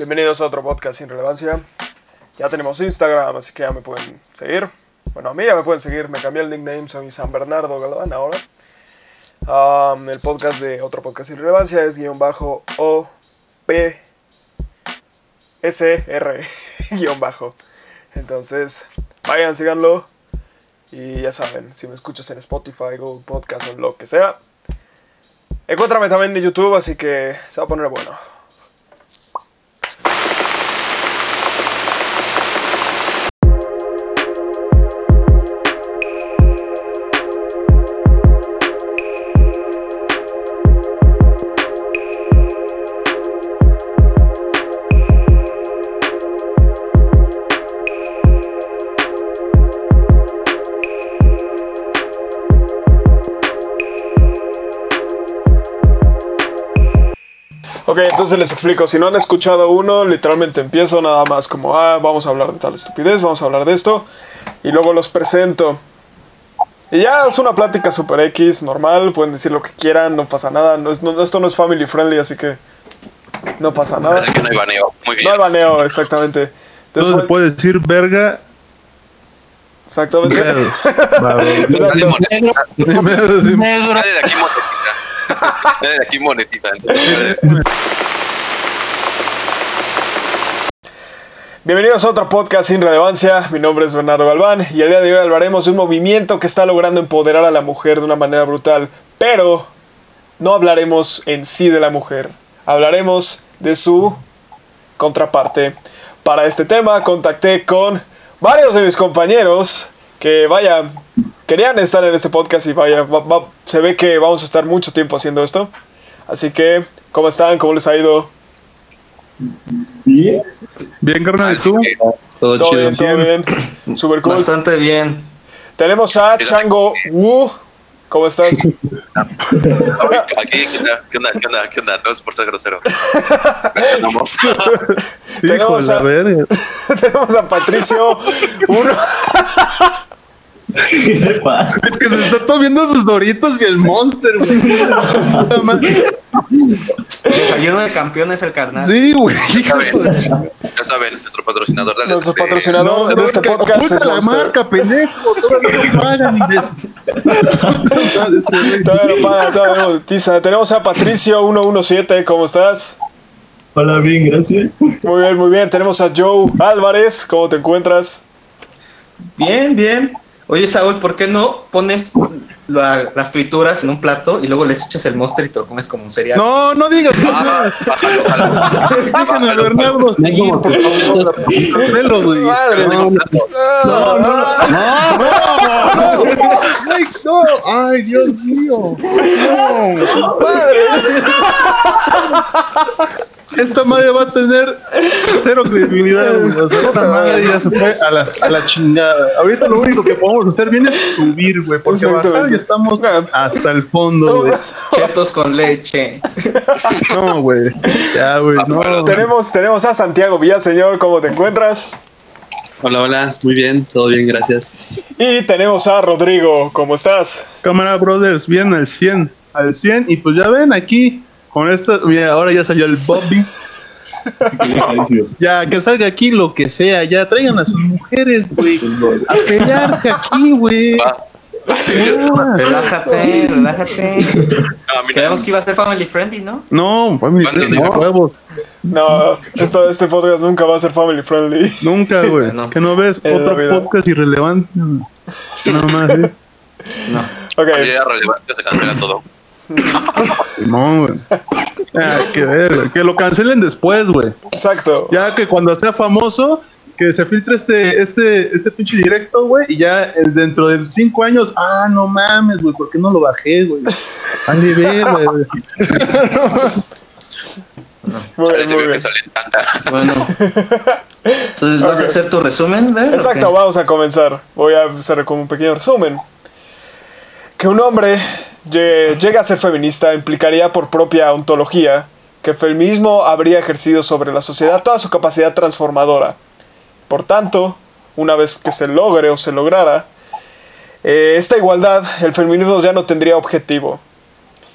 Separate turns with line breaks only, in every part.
Bienvenidos a otro podcast sin relevancia. Ya tenemos Instagram, así que ya me pueden seguir. Bueno, a mí ya me pueden seguir. Me cambié el nickname, soy San Bernardo Galván ahora. El podcast de otro podcast sin relevancia es guion bajo O P S R guion bajo. Entonces, vayan, síganlo. Y ya saben, si me escuchas en Spotify, Google Podcast o lo que sea, encuéntrame también de YouTube, así que se va a poner bueno. Entonces les explico. Si no han escuchado uno, literalmente empiezo nada más como, ah, vamos a hablar de tal estupidez, vamos a hablar de esto. Y luego los presento. Y ya es una plática super X, normal, pueden decir lo que quieran, no pasa nada. No es- no- esto no es family friendly, así que no pasa nada.
Así que no hay baneo. Muy bien.
No hay baneo, exactamente.
Entonces se puede decir verga.
exactamente.
Nadie de aquí monetiza. Nadie de aquí monetiza. Entonces,
Bienvenidos a otro podcast sin relevancia. Mi nombre es Bernardo Galván y el día de hoy hablaremos de un movimiento que está logrando empoderar a la mujer de una manera brutal. Pero no hablaremos en sí de la mujer, hablaremos de su contraparte. Para este tema contacté con varios de mis compañeros que, vaya, querían estar en este podcast y vaya, va- va- se ve que vamos a estar mucho tiempo haciendo esto. Así que, ¿cómo están? ¿Cómo les ha ido?
Bien, carnal, ¿y tú?
Todo,
Todo
chido.
bien, todo bien. Super cool.
Bastante bien.
Tenemos a Chango Wu. ¿Cómo estás?
Aquí, ¿qué onda? ¿Qué onda? ¿Qué onda? ¿Qué onda? No es por ser grosero.
Tenemos
la
a-. Tenemos a Patricio Uno.
Es que se está tomando sus doritos y el monster, güey.
Desayuno de campeones el carnal.
Sí, güey.
Ya saben, ya saben, nuestro patrocinador. Dale,
Nuestro
este,
patrocinador de este podcast es
la
Monster.
marca, pendejo. Todavía no pagan.
Todavía no todavía no monetiza. Tenemos a Patricio 117. ¿Cómo estás?
Hola, bien, gracias.
Muy bien, muy bien. Tenemos a Joe Álvarez. ¿Cómo te encuentras?
Bien, bien. Oye, Saúl, ¿por qué no pones la- las frituras en un plato y luego les echas el monster y te lo comes como un cereal?
No, no digas.
Ah,
a Bernardo seguir, por favor. Velo, güey.
Madre.
No,
No, no,
Ay, no. Ay, Dios mío. No.
madre.
Esta madre va a tener cero credibilidad, güey. O sea, esta madre ya se fue a la, a la chingada. Ahorita lo único que podemos hacer bien es subir, güey. Porque bajar ya estamos hasta el fondo, güey.
Chetos con leche.
No, güey. Ya, güey. No.
Tenemos, tenemos a Santiago Villaseñor. ¿Cómo te encuentras?
Hola, hola, muy bien, todo bien, gracias.
Y tenemos a Rodrigo. ¿Cómo estás?
Cámara Brothers, bien al 100. Al 100. Y pues ya ven aquí. Con esta, mira, ahora ya salió el Bobby. Ya, que salga aquí lo que sea. Ya traigan a sus mujeres, güey. A pelearse aquí, güey.
Relájate, relájate.
No, a mí no.
Quedamos que iba a ser family friendly, ¿no?
No, family friendly,
digo.
huevos.
No, esto, este podcast nunca va a ser family friendly.
Nunca, güey. Que no ves
la
otro podcast irrelevante. Nada más, ¿eh?
No.
Ok.
Cuando ya relevante se cancela todo.
No, güey. Ah, que ver, güey. Que lo cancelen después, güey.
Exacto.
Ya que cuando sea famoso, que se filtre este, este, este pinche directo, güey, y ya eh, dentro de cinco años, ah, no mames, güey, ¿por qué no lo bajé, güey? Vale, verga, güey.
Chale, se que tanta.
Bueno. Entonces, ¿vas a hacer tu resumen, ¿verdad?
Exacto, vamos a comenzar. Voy a hacer como un pequeño resumen. Que un hombre lle- llegue a ser feminista implicaría por propia ontología que el feminismo habría ejercido sobre la sociedad toda su capacidad transformadora. Por tanto, una vez que se logre o se lograra eh, esta igualdad, el feminismo ya no tendría objetivo.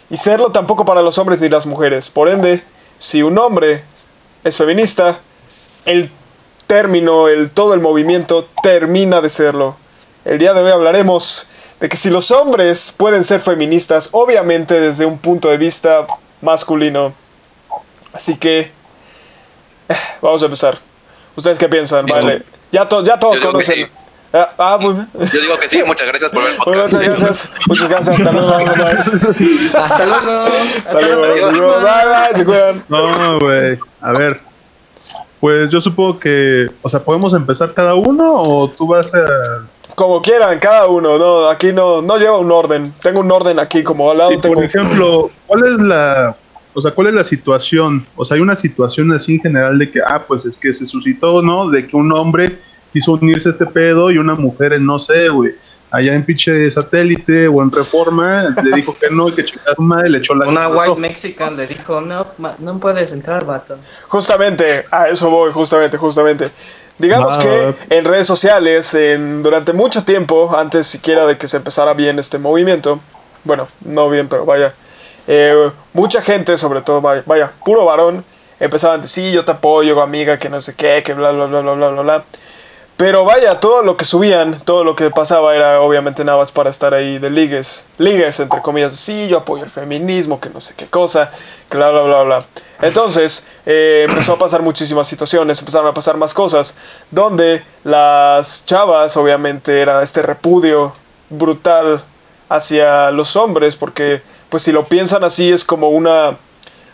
Y serlo tampoco para los hombres ni las mujeres. Por ende, si un hombre es feminista, el término, el, todo el movimiento termina de serlo. El día de hoy hablaremos de que si los hombres pueden ser feministas, obviamente desde un punto de vista masculino. Así que eh, vamos a empezar. ¿Ustedes qué piensan?
Digo,
Vale. Ya, to- ya todos conocen.
sí.
Ah, ah, muy bien.
Yo digo que sí, muchas gracias por ver el podcast.
Muchas gracias. Muchas gracias. Hasta luego. Bye, bye.
Hasta luego.
Hasta luego. Bye, bye. Se cuidan.
No, güey. A ver. Pues yo supongo que, o sea, podemos empezar cada uno o tú vas a
Como quieran, cada uno. No, aquí no, no lleva un orden. Tengo un orden aquí como al lado. Tengo...
por ejemplo, ¿cuál es la, o sea, cuál es la situación? O sea, hay una situación así en general de que, ah, pues es que se suscitó, ¿no? De que un hombre quiso unirse a este pedo y una mujer en, no sé, güey, allá en pinche satélite o en reforma, le dijo que no y que chingada madre le echó la
Una
pasó.
white mexican le dijo, no, ma- no puedes entrar, vato.
Justamente, a eso voy, justamente, justamente. Digamos que
va.
en redes sociales, en, durante mucho tiempo, antes siquiera de que se empezara bien este movimiento, bueno, no bien, pero vaya, eh, mucha gente, sobre todo, vaya, vaya, puro varón, empezaban a decir, sí, yo te apoyo, amiga, que no sé qué, que bla, bla, bla, bla, bla, bla, bla. Pero vaya, todo lo que subían, todo lo que pasaba era obviamente nada más para estar ahí de ligues. Ligues, entre comillas, sí, yo apoyo el feminismo, que no sé qué cosa, que bla, bla, bla, bla. Entonces, eh, empezó a pasar muchísimas situaciones, empezaron a pasar más cosas, donde las chavas, obviamente, era este repudio brutal hacia los hombres, porque, pues si lo piensan así, es como una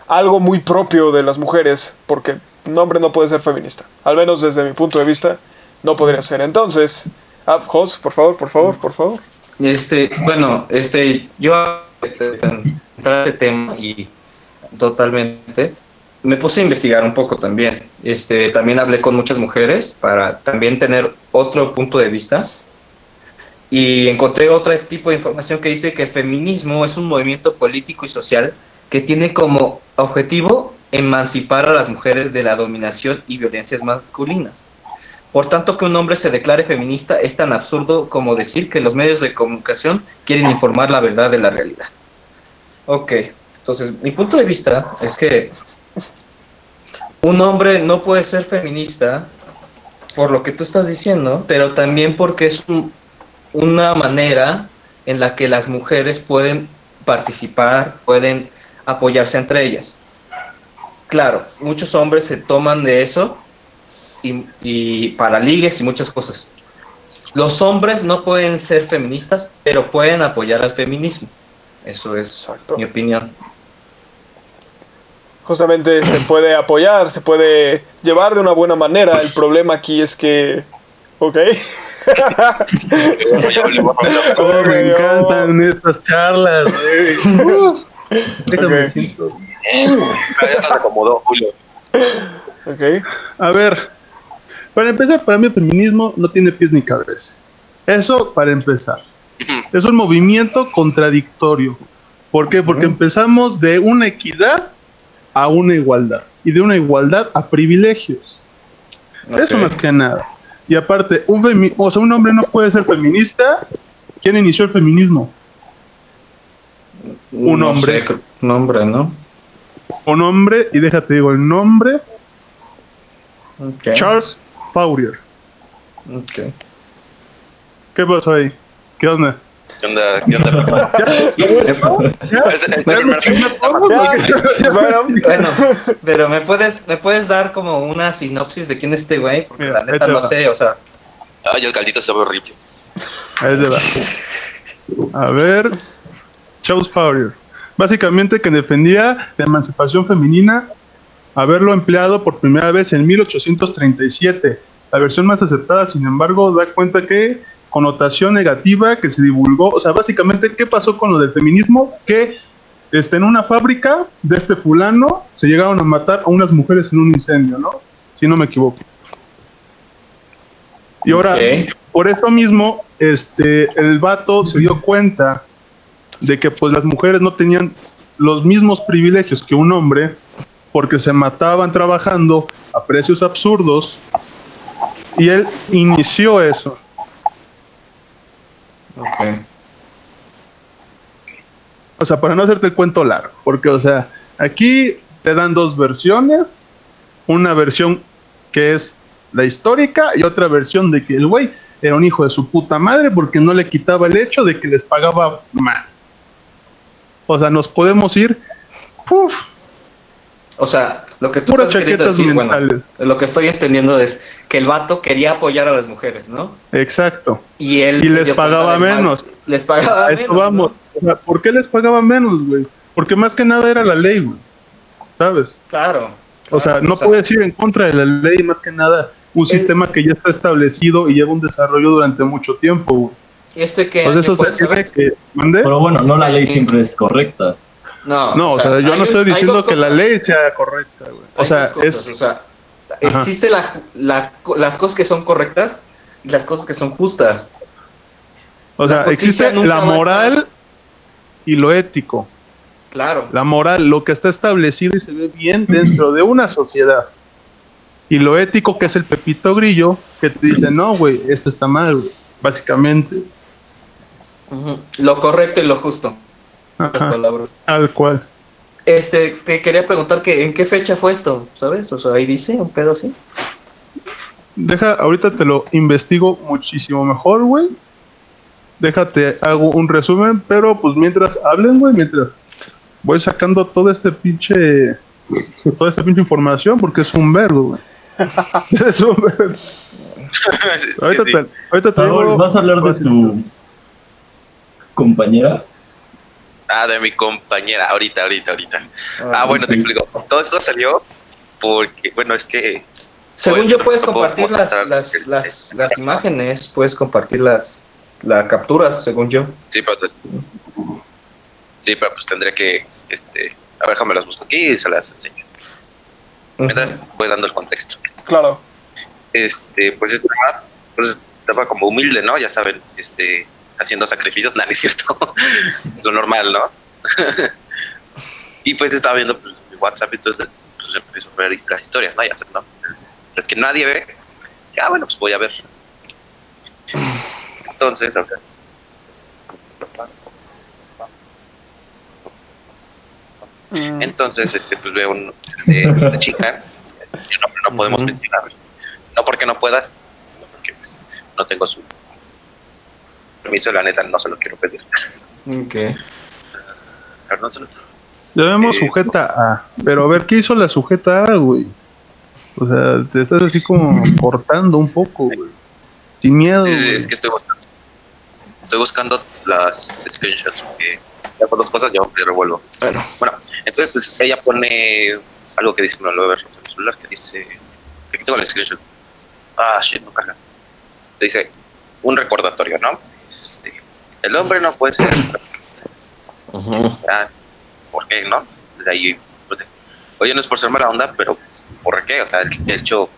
algo muy propio de las mujeres, porque un hombre no puede ser feminista. Al menos desde mi punto de vista, no podría ser. Entonces, ah, Jos, por favor, por favor, por favor.
Este, bueno, este, yo entrar este tema y totalmente me puse a investigar un poco también. Este, también hablé con muchas mujeres para también tener otro punto de vista. Y encontré otro tipo de información que dice que el feminismo es un movimiento político y social que tiene como objetivo emancipar a las mujeres de la dominación y violencias masculinas. Por tanto, que un hombre se declare feminista es tan absurdo como decir que los medios de comunicación quieren informar la verdad de la realidad. Ok, entonces mi punto de vista es que un hombre no puede ser feminista por lo que tú estás diciendo, pero también porque es un- una manera en la que las mujeres pueden participar, pueden apoyarse entre ellas. Claro, muchos hombres se toman de eso y, y para ligues y muchas cosas. Los hombres no pueden ser feministas, pero pueden apoyar al feminismo. Eso es
Exacto.
mi opinión.
Justamente se puede apoyar, se puede llevar de una buena manera. El problema aquí es que... Ok.
Cómo me encantan estas charlas. Uf. Déjame
Ok.
siento.
ya te acomodó, Julio.
Ok.
A ver, para empezar, para mí el feminismo no tiene pies ni cabeza. Eso para empezar. Es un movimiento contradictorio. ¿Por qué? Porque empezamos de una equidad a una igualdad. Y de una igualdad a privilegios. Eso más que nada. Y aparte, un, femi- o sea, un hombre no puede ser feminista. ¿Quién inició el feminismo? un
No
hombre.
sé, un hombre, ¿no?
Un hombre, y déjate digo el nombre,
Ok.
Charles Fourier.
Ok.
¿Qué pasó ahí? ¿Qué onda?
¿Qué onda? ¿Qué onda?
Bueno,
Bueno, pero me puedes, me puedes dar como una sinopsis de quién es este güey, porque
Mira,
la neta no
va.
sé, o sea,
Ay, el caldito sabe horrible.
Va. A ver. Charles Fourier. Básicamente que defendía la emancipación femenina, haberlo empleado por primera vez en 1837. La versión más aceptada, sin embargo, da cuenta que connotación negativa que se divulgó, o sea, básicamente, ¿qué pasó con lo del feminismo? Que este, en una fábrica de este fulano se llegaron a matar a unas mujeres en un incendio, ¿no? Si no me equivoco. Y ahora, por eso mismo, este, el vato se dio cuenta de que pues las mujeres no tenían los mismos privilegios que un hombre porque se mataban trabajando a precios absurdos y él inició eso.
ok.
O sea, para no hacerte el cuento largo, porque o sea, aquí te dan dos versiones una versión que es la histórica y otra versión de que el güey era un hijo de su puta madre porque no le quitaba el hecho de que les pagaba mal. O sea, nos podemos ir. Uf,
O sea, lo que tú
Puras
estás queriendo bueno, lo que estoy entendiendo es que el vato quería apoyar a las mujeres, ¿no?
exacto.
Y él
Y les pagaba
mal-
menos.
Les pagaba
esto
menos.
vamos.
¿no?
O sea, ¿Por qué les pagaban menos, güey? Porque más que nada era la ley, güey. ¿Sabes?
Claro.
O sea, no puedes ir en contra de la ley, más que nada un
Es-
sistema que ya está establecido y lleva un desarrollo durante mucho tiempo. güey.
Este que.
Pues eso
¿puedes
se que... ¿Mande?
Pero bueno, no la ley siempre es correcta.
No,
No, o sea, yo no estoy diciendo que la ley sea correcta, güey. O sea,
cosas,
es...
o sea, existe la, la- las cosas que son correctas y las cosas que son justas.
O sea, existe la moral y lo ético.
Claro.
La moral, lo que está establecido y se ve bien dentro de una sociedad. Y lo ético, que es el pepito grillo, que te dice, no, güey, esto está mal. Básicamente.
Lo correcto y lo justo.
Ajá,
palabras.
tal cual.
Este, te quería preguntar que en qué fecha fue esto, ¿sabes? O sea, ahí dice un pedo así.
Deja, ahorita te lo investigo muchísimo mejor, güey. Déjate, hago un resumen, pero pues mientras hablen, güey, mientras voy sacando todo este pinche, toda esta pinche información, porque es un verbo, güey. es un verbo.
Sí, sí,
Ahorita
sí.
te, ahorita te
¿vas a hablar de tu compañera?
Ah, de mi compañera, ahorita, ahorita, ahorita. Ah, bueno, te explico. Todo esto salió porque, bueno, es que
Según
Bueno,
yo puedes
no
compartir las, las,
el-
las, las imágenes, puedes compartir las, las capturas, según yo.
sí, pero pues, sí, pero pues tendré que, este, a ver, déjame las busco aquí y se las enseño. Mientras voy dando el contexto.
Claro.
Este, pues estaba, pues estaba como humilde, ¿no? Ya saben, este, haciendo sacrificios, nada, es cierto. Lo normal, ¿no? y pues estaba viendo pues, WhatsApp y entonces pues, empiezo a ver las historias, ¿no? Ya ¿no? Las que nadie ve. Ya, bueno, pues voy a ver. Entonces, ok.
Mm,
Entonces, este, pues veo un, de una chica, no, no podemos
Ujú.
mencionar, no porque no puedas, sino porque pues no tengo su permiso, la neta no se lo quiero pedir.
Ok.
Ver, no se
Llamemos
Eh,
sujeta A. Pero a ver, ¿qué hizo la sujeta A, güey? O sea, te estás así como cortando un poco, güey. Sin miedo.
Sí, sí,
güey.
es que estoy buscando, estoy buscando las screenshots porque si hago dos cosas yo me revuelvo.
Bueno,
Bueno, entonces pues ella pone algo que dice, no lo voy a ver en el celular, que dice, aquí tengo el screenshot. Ah, shit, no carga. Dice, un recordatorio, ¿no? Este, el hombre no puede ser... Ah, ¿Por qué, no? Entonces ahí, pues, oye, no es por ser mala onda, pero ¿por qué? O sea, de hecho,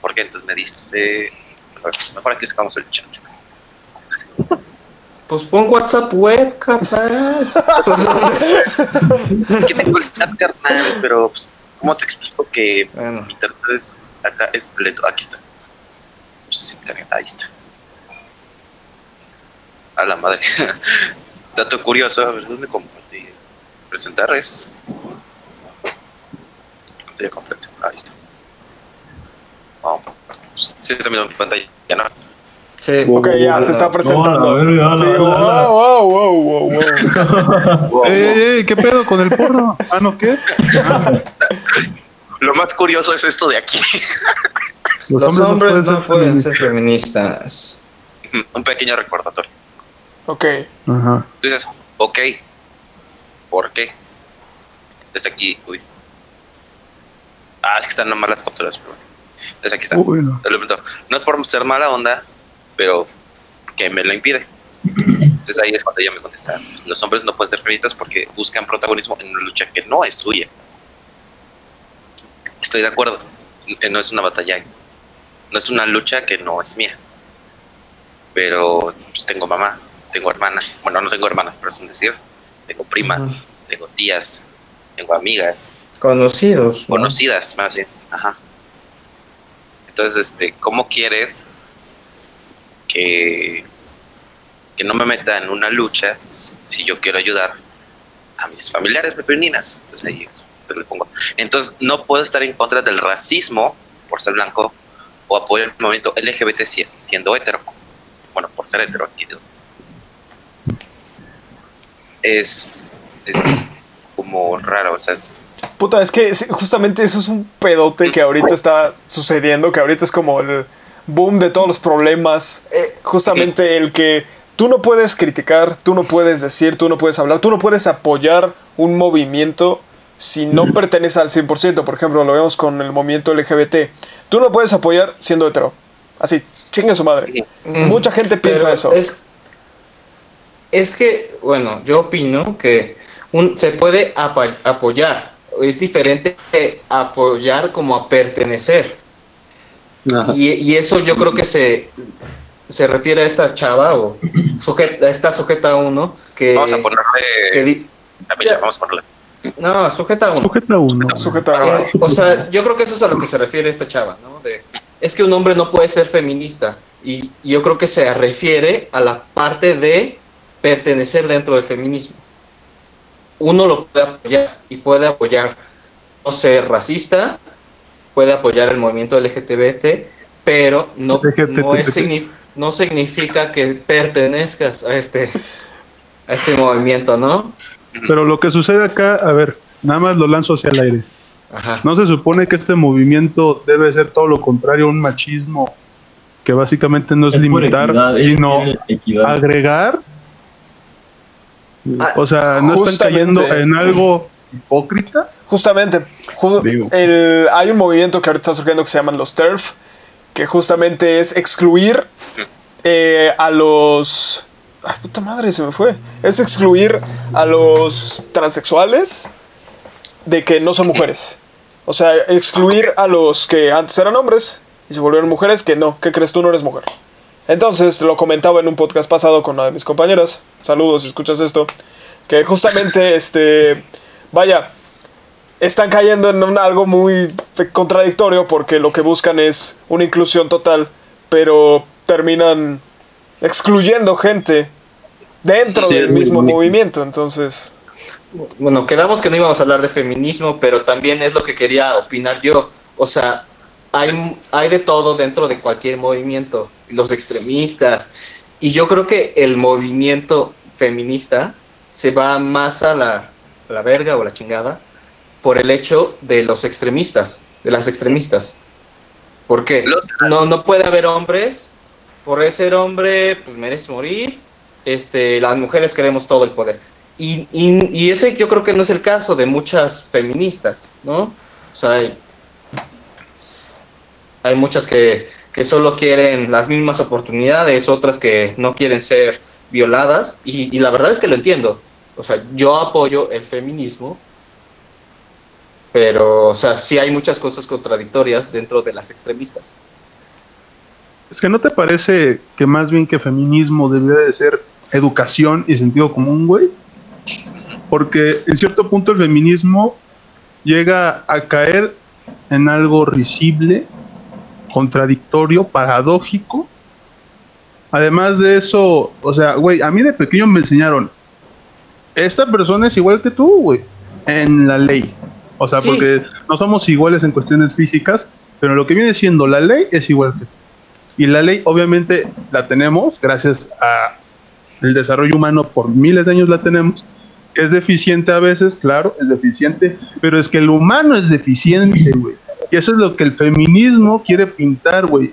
¿por qué? Entonces me dice, mejor aquí sacamos el chat.
pues pon WhatsApp web, capaz.
Aquí tengo el chat, carnal, pero pues, ¿cómo te explico que
bueno,
Mi internet es, acá es lento. Aquí está. No sé si carga. Ahí está. A la madre. Dato curioso. A ver, ¿dónde compartí? Presentar es. Pantalla completa. Ahí está. Vamos, compartimos. Sí, está mirando mi pantalla, ¿no?
sí.
Ok, ya se está presentando.
No,
Sí, wow, wow, wow, wow, wow.
¡Ey, ey, ey! ¿Qué pedo con el porno? Ah, ¿no qué?
Lo más curioso es esto de aquí.
Los hombres no
ser
pueden
feministas.
ser feministas.
Un pequeño recordatorio.
Ok.
Ajá.
Entonces, ok. ¿Por qué? Desde aquí, uy. Ah, es que están mal las capturas, pero bueno. Desde aquí está.
Uy, no.
Te lo pregunto. No es por ser mala onda, pero que me lo impide. Entonces ahí es cuando ella me contesta. Los hombres no pueden ser feministas porque buscan protagonismo en una lucha que no es suya. Estoy de acuerdo. Eh, No es una batalla. No es una lucha que no es mía. Pero pues, tengo mamá, tengo hermanas. Bueno, no tengo hermanas, pero es un decir. Tengo primas, tengo tías, tengo amigas
Conocidos. ¿no?
conocidas, más bien. Ajá. Entonces, este, ¿cómo quieres que, que no me meta en una lucha si yo quiero ayudar a mis familiares femeninas? Entonces ahí es, te le pongo. Entonces, no puedo estar en contra del racismo por ser blanco o apoyar el movimiento LGBT si- siendo hetero. Bueno, por ser hetero aquí. digo. Es, es como raro, o sea, es,
Puta, es que justamente eso es un pedote que ahorita está sucediendo, que ahorita es como el boom de todos los problemas.
Eh,
Justamente el que tú no puedes criticar, tú no puedes decir, tú no puedes hablar, tú no puedes apoyar un movimiento si no pertenece al 100%. Por ejemplo, lo vemos con el movimiento LGBT. Tú no puedes apoyar siendo hetero. Así, chingue su madre. Mucha gente piensa
Pero
eso.
Es, es que, bueno, yo opino que un, se puede apa- apoyar. Es diferente de apoyar como a pertenecer. Y, y eso yo creo que se, se refiere a esta chava o sujeta, a esta sujeta uno que,
vamos a
que
ponerle.
di-
Camila, vamos a ponerle.
no, sujeta uno.
Sujeta uno.
Sujeta-
Eh, o sea, yo creo que eso es a lo que se refiere esta chava, ¿no? De, es que un hombre no puede ser feminista. Y yo creo que se refiere a la parte de pertenecer dentro del feminismo. Uno lo puede apoyar y puede apoyar no ser racista, puede apoyar el movimiento LGTBT, pero no, no, es no significa que pertenezcas a este, a este movimiento, ¿no?
Pero lo que sucede acá, a ver, nada más lo lanzo hacia el aire.
Ajá.
¿No se supone que este movimiento debe ser todo lo contrario, un machismo que básicamente no es, limitar,
equidad, es
sino
equidad.
agregar?
Ah,
O sea, ¿no están
Justamente.
cayendo en algo hipócrita?
Justamente, ju- el- hay un movimiento que ahorita está surgiendo que se llaman los TERF, que justamente es excluir eh, a los... Ay, puta madre, se me fue. Es excluir a los transexuales de que no son mujeres. O sea, excluir a los que antes eran hombres y se volvieron mujeres que no, ¿qué crees tú no eres mujer? Entonces, lo comentaba en un podcast pasado con una de mis compañeras. Saludos si escuchas esto. Que justamente, este. Vaya, están cayendo en un- algo muy contradictorio porque lo que buscan es una inclusión total, pero terminan excluyendo gente dentro
Sí,
del
muy
mismo movimiento. Entonces,
Bueno, quedamos que no íbamos a hablar de feminismo, pero también es lo que quería opinar yo. O sea, hay, hay de todo dentro de cualquier movimiento, los extremistas. Y yo creo que el movimiento feminista se va más a la, a la verga o la chingada por el hecho de los extremistas, de las extremistas. ¿Por qué? No, no puede haber hombres, por ser hombre, pues merece morir. Este, las mujeres queremos todo el poder. Y, y, y ese yo creo que no es el caso de muchas feministas, ¿no? O sea, hay muchas que, que solo quieren las mismas oportunidades, otras que no quieren ser violadas, y, la verdad es que lo entiendo. O sea, yo apoyo el feminismo, pero, o sea, sí hay muchas cosas contradictorias dentro de las extremistas.
Es que no te parece que más bien que feminismo debería de ser educación y sentido común, güey. Porque en cierto punto el feminismo llega a caer en algo risible, contradictorio, paradójico. Además de eso, o sea, güey, a mí de pequeño me enseñaron, esta persona es igual que tú, güey, en la ley. O sea,
Sí.
porque no somos iguales en cuestiones físicas, pero lo que viene siendo la ley es igual que tú. Y la ley obviamente la tenemos gracias a el desarrollo humano por miles de años la tenemos. Es deficiente a veces, claro, es deficiente, pero es que el humano es deficiente, güey. Y eso es lo que el feminismo quiere pintar, güey.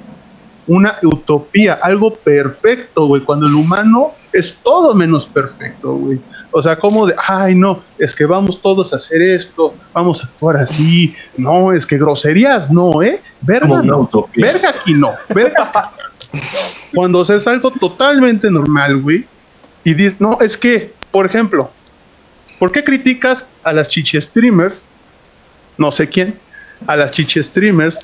Una utopía, algo perfecto, güey, cuando el humano es todo menos perfecto, güey. O sea, como de, ay, no, es que vamos todos a hacer esto, vamos a actuar así. No, es que groserías no, ¿eh? Verga, no. Verga aquí no, verga. Cuando o sea, es algo totalmente normal, güey, y dices, no, es que, por ejemplo, ¿por qué criticas a las chichi streamers? No sé quién, a las chichi streamers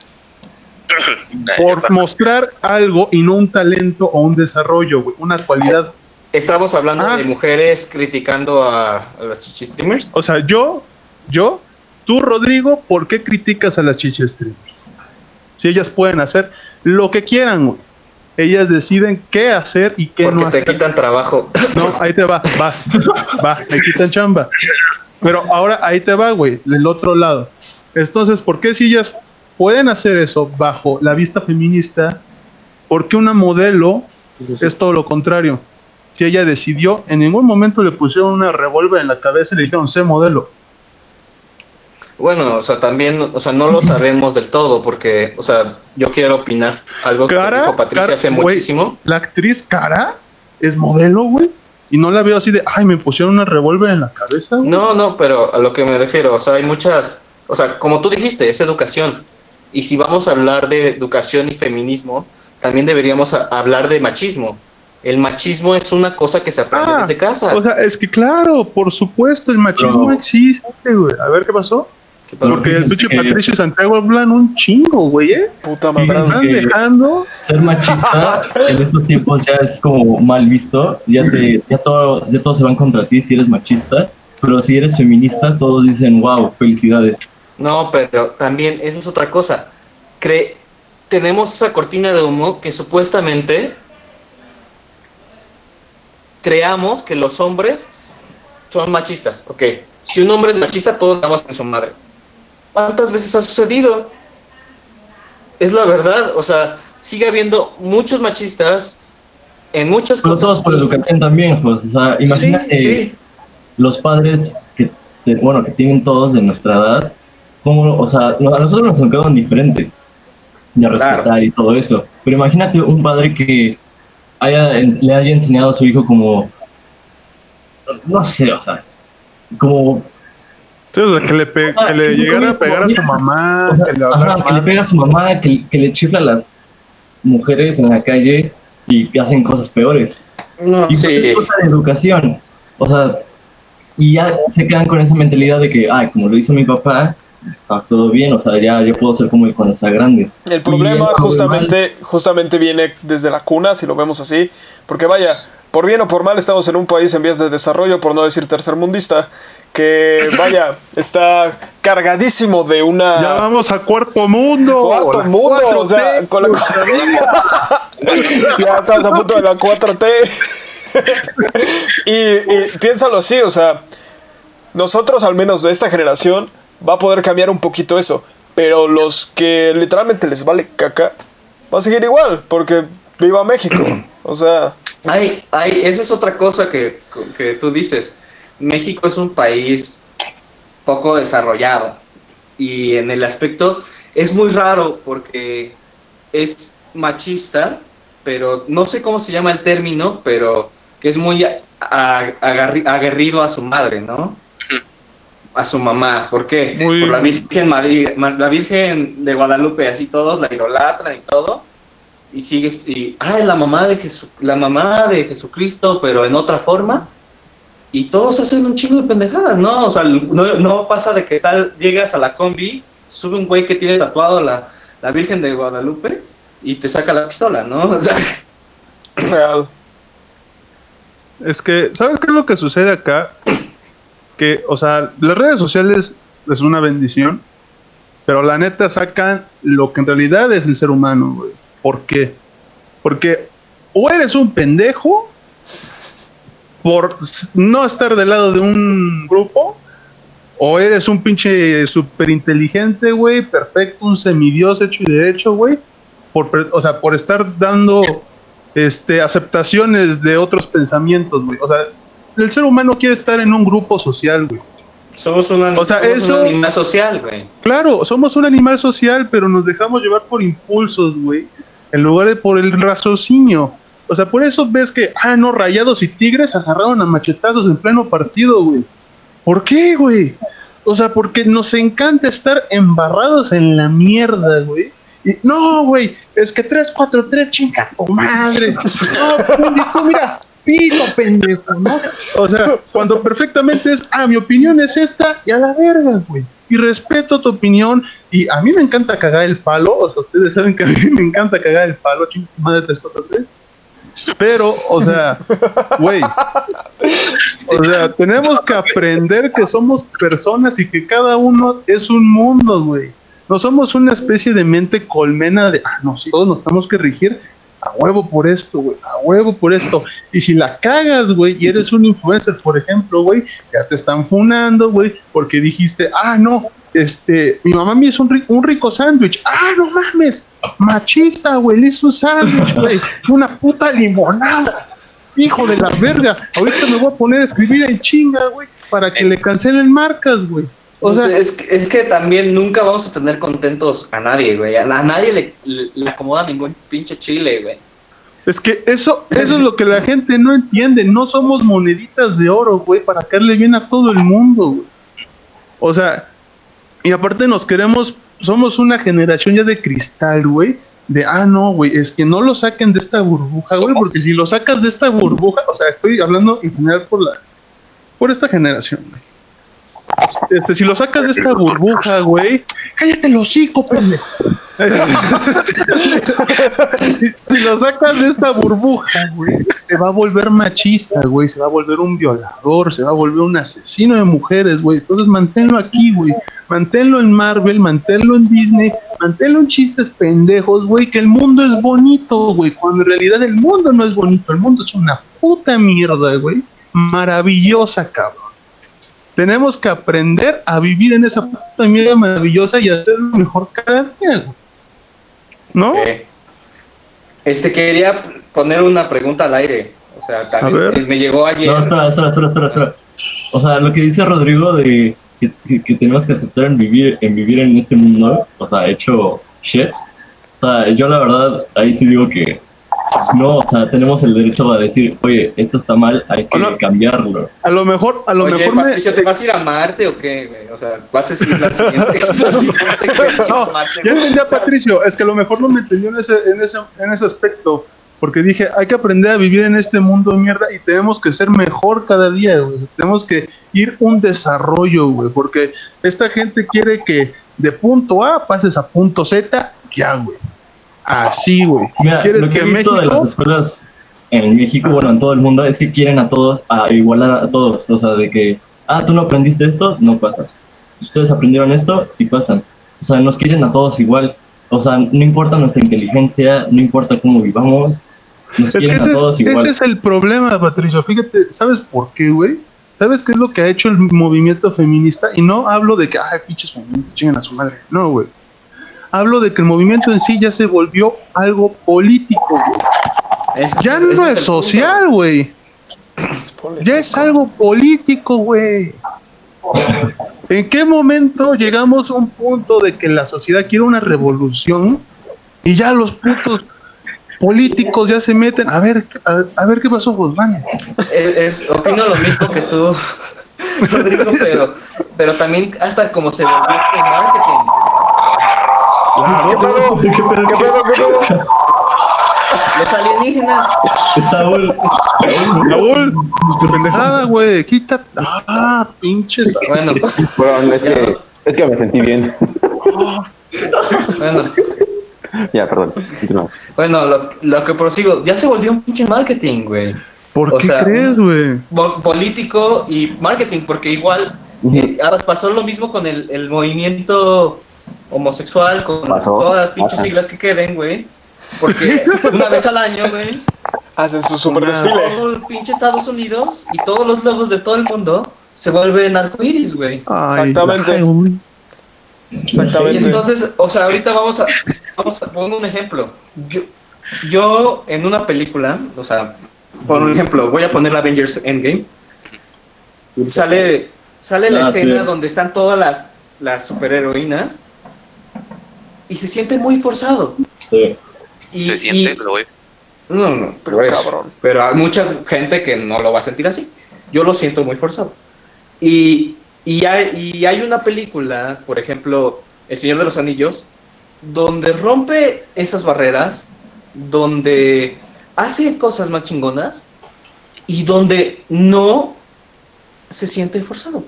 por mostrar algo y no un talento o un desarrollo, güey, una cualidad.
Estamos hablando
Ah.
de mujeres criticando a, a las chichi streamers.
O sea, yo, yo, tú, Rodrigo, ¿por qué criticas a las chichi streamers? Si ellas pueden hacer lo que quieran, güey. Ellas deciden qué hacer y qué
Porque
no
te
hacer.
quitan trabajo.
No, ahí te va, va, va, me quitan chamba. Pero ahora ahí te va, güey, del otro lado. Entonces, ¿por qué si ellas pueden hacer eso bajo la vista feminista? ¿Por qué una modelo es todo lo contrario? Si ella decidió, en ningún momento le pusieron una revólver en la cabeza y le dijeron, sé modelo.
Bueno, o sea, también, o sea, no lo sabemos del todo, porque, o sea, yo quiero opinar algo que dijo Patricia
cara,
hace muchísimo.
La actriz Cara es modelo, güey. Y no la veo así de, ay, me pusieron una revólver en la cabeza. güey".
No, no, pero a lo que me refiero, o sea, hay muchas, o sea, como tú dijiste, es educación. Y si vamos a hablar de educación y feminismo, también deberíamos hablar de machismo. El machismo es una cosa que se aprende
Ah,
desde casa.
O sea, es que claro, por supuesto, el machismo
Pero-
existe, güey. A ver qué pasó.
¿Qué pasó?
Porque el pinche Patricio y Santiago hablan un chingo, güey, ¿eh?
Puta
Me
madre.
están
que-
dejando.
Ser machista en estos tiempos ya es como mal visto. Ya te, ya todo, ya todos se van contra ti si eres machista. Pero si eres feminista, todos dicen, wow, felicidades.
No, pero también esa es otra cosa. Cre tenemos esa cortina de humo que supuestamente creamos que los hombres son machistas. Ok, si un hombre es machista, todos damos en su madre. ¿Cuántas veces ha sucedido? Es la verdad, o sea, sigue habiendo muchos machistas en muchas
Pero
cosas.
todos por educación también, pues. O sea, imagínate
Sí, sí.
los padres que, bueno, que tienen todos de nuestra edad, como, o sea, a nosotros nos educaron diferente de respetar
Claro.
y todo eso. Pero imagínate un padre que haya, le haya enseñado a su hijo como, no sé, o sea, como,
Sí, o sea, que le, pe- que le llegara a pegar a su mamá,
o sea,
que le
ajá, que le pega a su mamá, que, que le chifla a las mujeres en la calle y que hacen cosas peores.
No,
Y pues
sí.
es cosa de educación. O sea, y ya se quedan con esa mentalidad de que, ay, como lo hizo mi papá, está todo bien, o sea, ya yo puedo ser como él cuando sea grande.
El problema justamente, justamente viene desde la cuna, si lo vemos así, porque vaya, por bien o por mal estamos en un país en vías de desarrollo, por no decir tercermundista, que vaya, está cargadísimo de una...
Ya vamos a cuarto mundo.
Cuarto
la
mundo, o
4T,
sea, con la ya estamos a punto de la 4T. y, y piénsalo así, o sea, nosotros al menos de esta generación va a poder cambiar un poquito eso, pero los que literalmente les vale caca va a seguir igual, porque viva México, o sea,
Ay, ay, esa es otra cosa que, que tú dices. México es un país poco desarrollado y en el aspecto es muy raro porque es machista, pero no sé cómo se llama el término, pero que es muy aguerrido a su madre, ¿no? A su mamá. ¿Por qué?
Muy-
Por la Virgen, Mari- Ma- la Virgen de Guadalupe, así todos la idolatran y todo y sigues y ah la mamá de Jesu, la mamá de Jesucristo pero en otra forma y todos hacen un chingo de pendejadas no o sea no, no pasa de que tal llegas a la combi sube un güey que tiene tatuado la, la Virgen de Guadalupe y te saca la pistola no o sea
real.
Es que, ¿sabes qué es lo que sucede acá? Que, o sea, las redes sociales es una bendición, pero la neta sacan lo que en realidad es el ser humano, güey. ¿Por qué? Porque o eres un pendejo por no estar del lado de un grupo, o eres un pinche súper inteligente, güey, perfecto, un semidios hecho y derecho, güey, por, o sea, por estar dando este, aceptaciones de otros pensamientos, güey. O el ser humano quiere estar en un grupo social, güey.
somos una
O sea,
somos
eso-
un animal social güey
Claro, somos un animal social, pero nos dejamos llevar por impulsos, güey, en lugar de por el raciocinio. O sea, por eso ves que, ah, no, rayados y tigres agarraron a machetazos en pleno partido, güey. ¿Por qué, güey? O sea, porque nos encanta estar embarrados en la mierda, güey. Y, no, güey, es que 3-4-3, chinga tu madre. No, pendejo, mira, pito, pendejo, ¿no? O sea, cuando perfectamente es, ah, mi opinión es esta y a la verga, güey. Y respeto tu opinión. Y a mí me encanta cagar el palo. O sea, ustedes saben que a mí me encanta cagar el palo, chinga tu madre 3-4-3. Pero, o sea, güey. O sea, tenemos que aprender que somos personas y que cada uno es un mundo, güey. No somos una especie de mente colmena de, ah, no, todos nos tenemos que regir a huevo por esto, güey, a huevo por esto. Y si la cagas, güey, y eres un influencer, por ejemplo, güey, ya te están funando, güey, porque dijiste, ah, no, este, mi mamá me hizo un rico, un rico sándwich. Ah, no mames, machista, güey, le hizo un sándwich, güey, una puta limonada. Hijo de la verga, ahorita me voy a poner a escribir en chinga, güey, para que le cancelen marcas, güey. O sea,
es, que, es que también nunca vamos a tener contentos a nadie, güey. A, a nadie le, le, le acomoda ningún pinche chile, güey.
Es que eso, eso es lo que la gente no entiende. No somos moneditas de oro, güey, para caerle bien a todo el mundo, güey. O sea, y aparte nos queremos, somos una generación ya de cristal, güey. De, ah, no, güey, es que no lo saquen de esta burbuja, güey, porque si lo sacas de esta burbuja, o sea, estoy hablando en general por la, por esta generación, güey. Este, si lo sacas de esta burbuja, güey, cállate el hocico, pendejo. si, si lo sacas de esta burbuja, güey, se va a volver machista, güey, se va a volver un violador, se va a volver un asesino de mujeres, güey. Entonces manténlo aquí, güey. Manténlo en Marvel, manténlo en Disney, manténlo en chistes pendejos, güey, que el mundo es bonito, güey, cuando en realidad el mundo no es bonito, el mundo es una puta mierda, güey. Maravillosa, cabrón tenemos que aprender a vivir en esa puta mierda maravillosa y hacerlo mejor cada día. ¿No?
Este, quería poner una pregunta al aire. O sea, también, me llegó ayer.
No, espera, espera, espera, espera, espera. O sea, lo que dice Rodrigo de que, que, que tenemos que aceptar en vivir, en vivir en este mundo, o sea, hecho shit. O sea, yo la verdad, ahí sí digo que no, o sea, tenemos el derecho a decir, oye, esto está mal, hay que
no,
cambiarlo.
A lo mejor, a lo
Oye,
mejor
Patricio, ¿te vas a ir a Marte o qué, güey? O sea, vas a decir la siguiente.
No, ya entendí a Patricio, es que a lo mejor no me entendió en ese, en ese, en ese aspecto. Porque dije, hay que aprender a vivir en este mundo de mierda y tenemos que ser mejor cada día, güey. Tenemos que ir un desarrollo, güey. Porque esta gente quiere que de punto A pases a punto Z, ya, güey. Así, güey.
Mira,
¿Quieres
lo que he visto de las escuelas en México, bueno, en todo el mundo, es que quieren a todos a igualar a todos. O sea, de que, ah, tú no aprendiste esto, no pasas. Ustedes aprendieron esto, sí pasan. O sea, nos quieren a todos igual. O sea, no importa nuestra inteligencia, no importa cómo vivamos, nos
Es que
quieren
ese
a
es,
todos igual.
ese es el problema, Patricio. Fíjate, ¿sabes por qué, güey? ¿Sabes qué es lo que ha hecho el movimiento feminista? Y no hablo de que, ay, pinches feministas, chingan a su madre. No, güey. Hablo de que el movimiento en sí ya se volvió algo político, güey.
ese-
Ya no es social, güey. Ya es algo político, güey. ¿En qué momento llegamos a un punto de que la sociedad quiere una revolución y ya los putos políticos ya se meten? A ver, a, a ver qué pasó, Guzmán.
Es, es- opino lo mismo que tú, Rodrigo, pero, pero también hasta como se volvió el marketing.
¿Qué pedo? ¿Qué pedo? ¿Qué pedo?
Los alienígenas.
Saúl,
qué pendejada, güey. Quita. Ah, pinches.
Bueno,
Bueno, es que, es que me sentí bien.
bueno,
ya, perdón.
bueno, lo, lo que prosigo, ya se volvió un pinche marketing, güey.
¿Por
o
qué
sea,
crees, güey?
Político y marketing, porque igual eh, ahora pasó lo mismo con el, el movimiento homosexual, con
Pasó,
todas las pinches siglas que queden, güey. Porque una vez al año, güey,
Hacen su super desfile.
todo el pinche Estados Unidos y todos los logos de todo el mundo se vuelven arcoíris, güey.
Exactamente.
ay, güey.
Y
Exactamente.
entonces, o sea, ahorita vamos a, vamos a poner un ejemplo. Yo, yo en una película, o sea, por ejemplo, voy a poner Avengers Endgame. Sale, sale la
Ah,
escena
sí.
donde están todas las, las superheroínas y se siente muy forzado.
sí.
Y,
Se siente,
y-
lo es.
no, no,
Pero
eso.
cabrón.
Pero hay mucha gente que no lo va a sentir así. Yo lo siento muy forzado. Y, y, hay, y hay una película, por ejemplo, El Señor de los Anillos, donde rompe esas barreras, donde hace cosas más chingonas y donde no se siente forzado.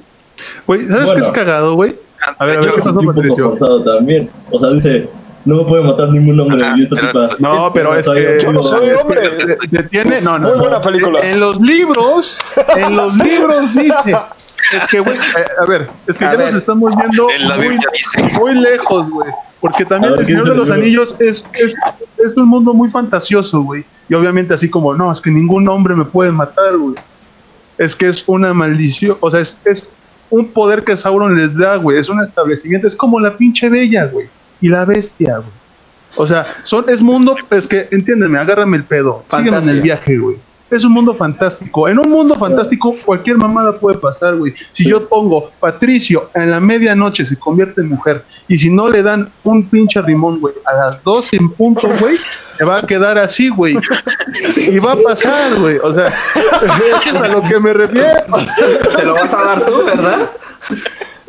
Güey, ¿sabes qué
Bueno.
es cagado, güey? A ver, a ver,
Yo
¿qué pasó,
sentí un poco
Patricio?
forzado también. O sea, dice, no me puede matar ningún hombre.
Ajá,
y esta
pero-
tipa,
No, pero es que.
Yo no soy hombre.
Detiene. No, no.
Muy
no.
buena película.
En los libros, en los libros dice. Es que, güey, eh, a ver, es que
A
ya
ver.
nos estamos yendo muy, lejos, güey. Porque también
ver,
el Señor de
¿quién
los Anillos es, es, es un mundo muy fantasioso, güey. Y obviamente así como, no, es que ningún hombre me puede matar, güey. Es que es una maldición, o sea, es, es un poder que Sauron les da, güey. Es un establecimiento, es como la pinche bella, güey. Y la bestia, güey. O sea, son, es mundo, es que, entiéndeme, agárrame el pedo. Sígueme en
Fantasía.
el viaje, güey. Es un mundo fantástico. En un mundo fantástico, cualquier mamada puede pasar, güey. Si yo pongo Patricio en la medianoche se convierte en mujer, y si no le dan un pinche rimón, güey, a las 12 en punto, güey, se va a quedar así, güey. Y va a pasar, güey. O sea, eso es a lo que me refiero.
Te lo vas a dar tú, ¿verdad?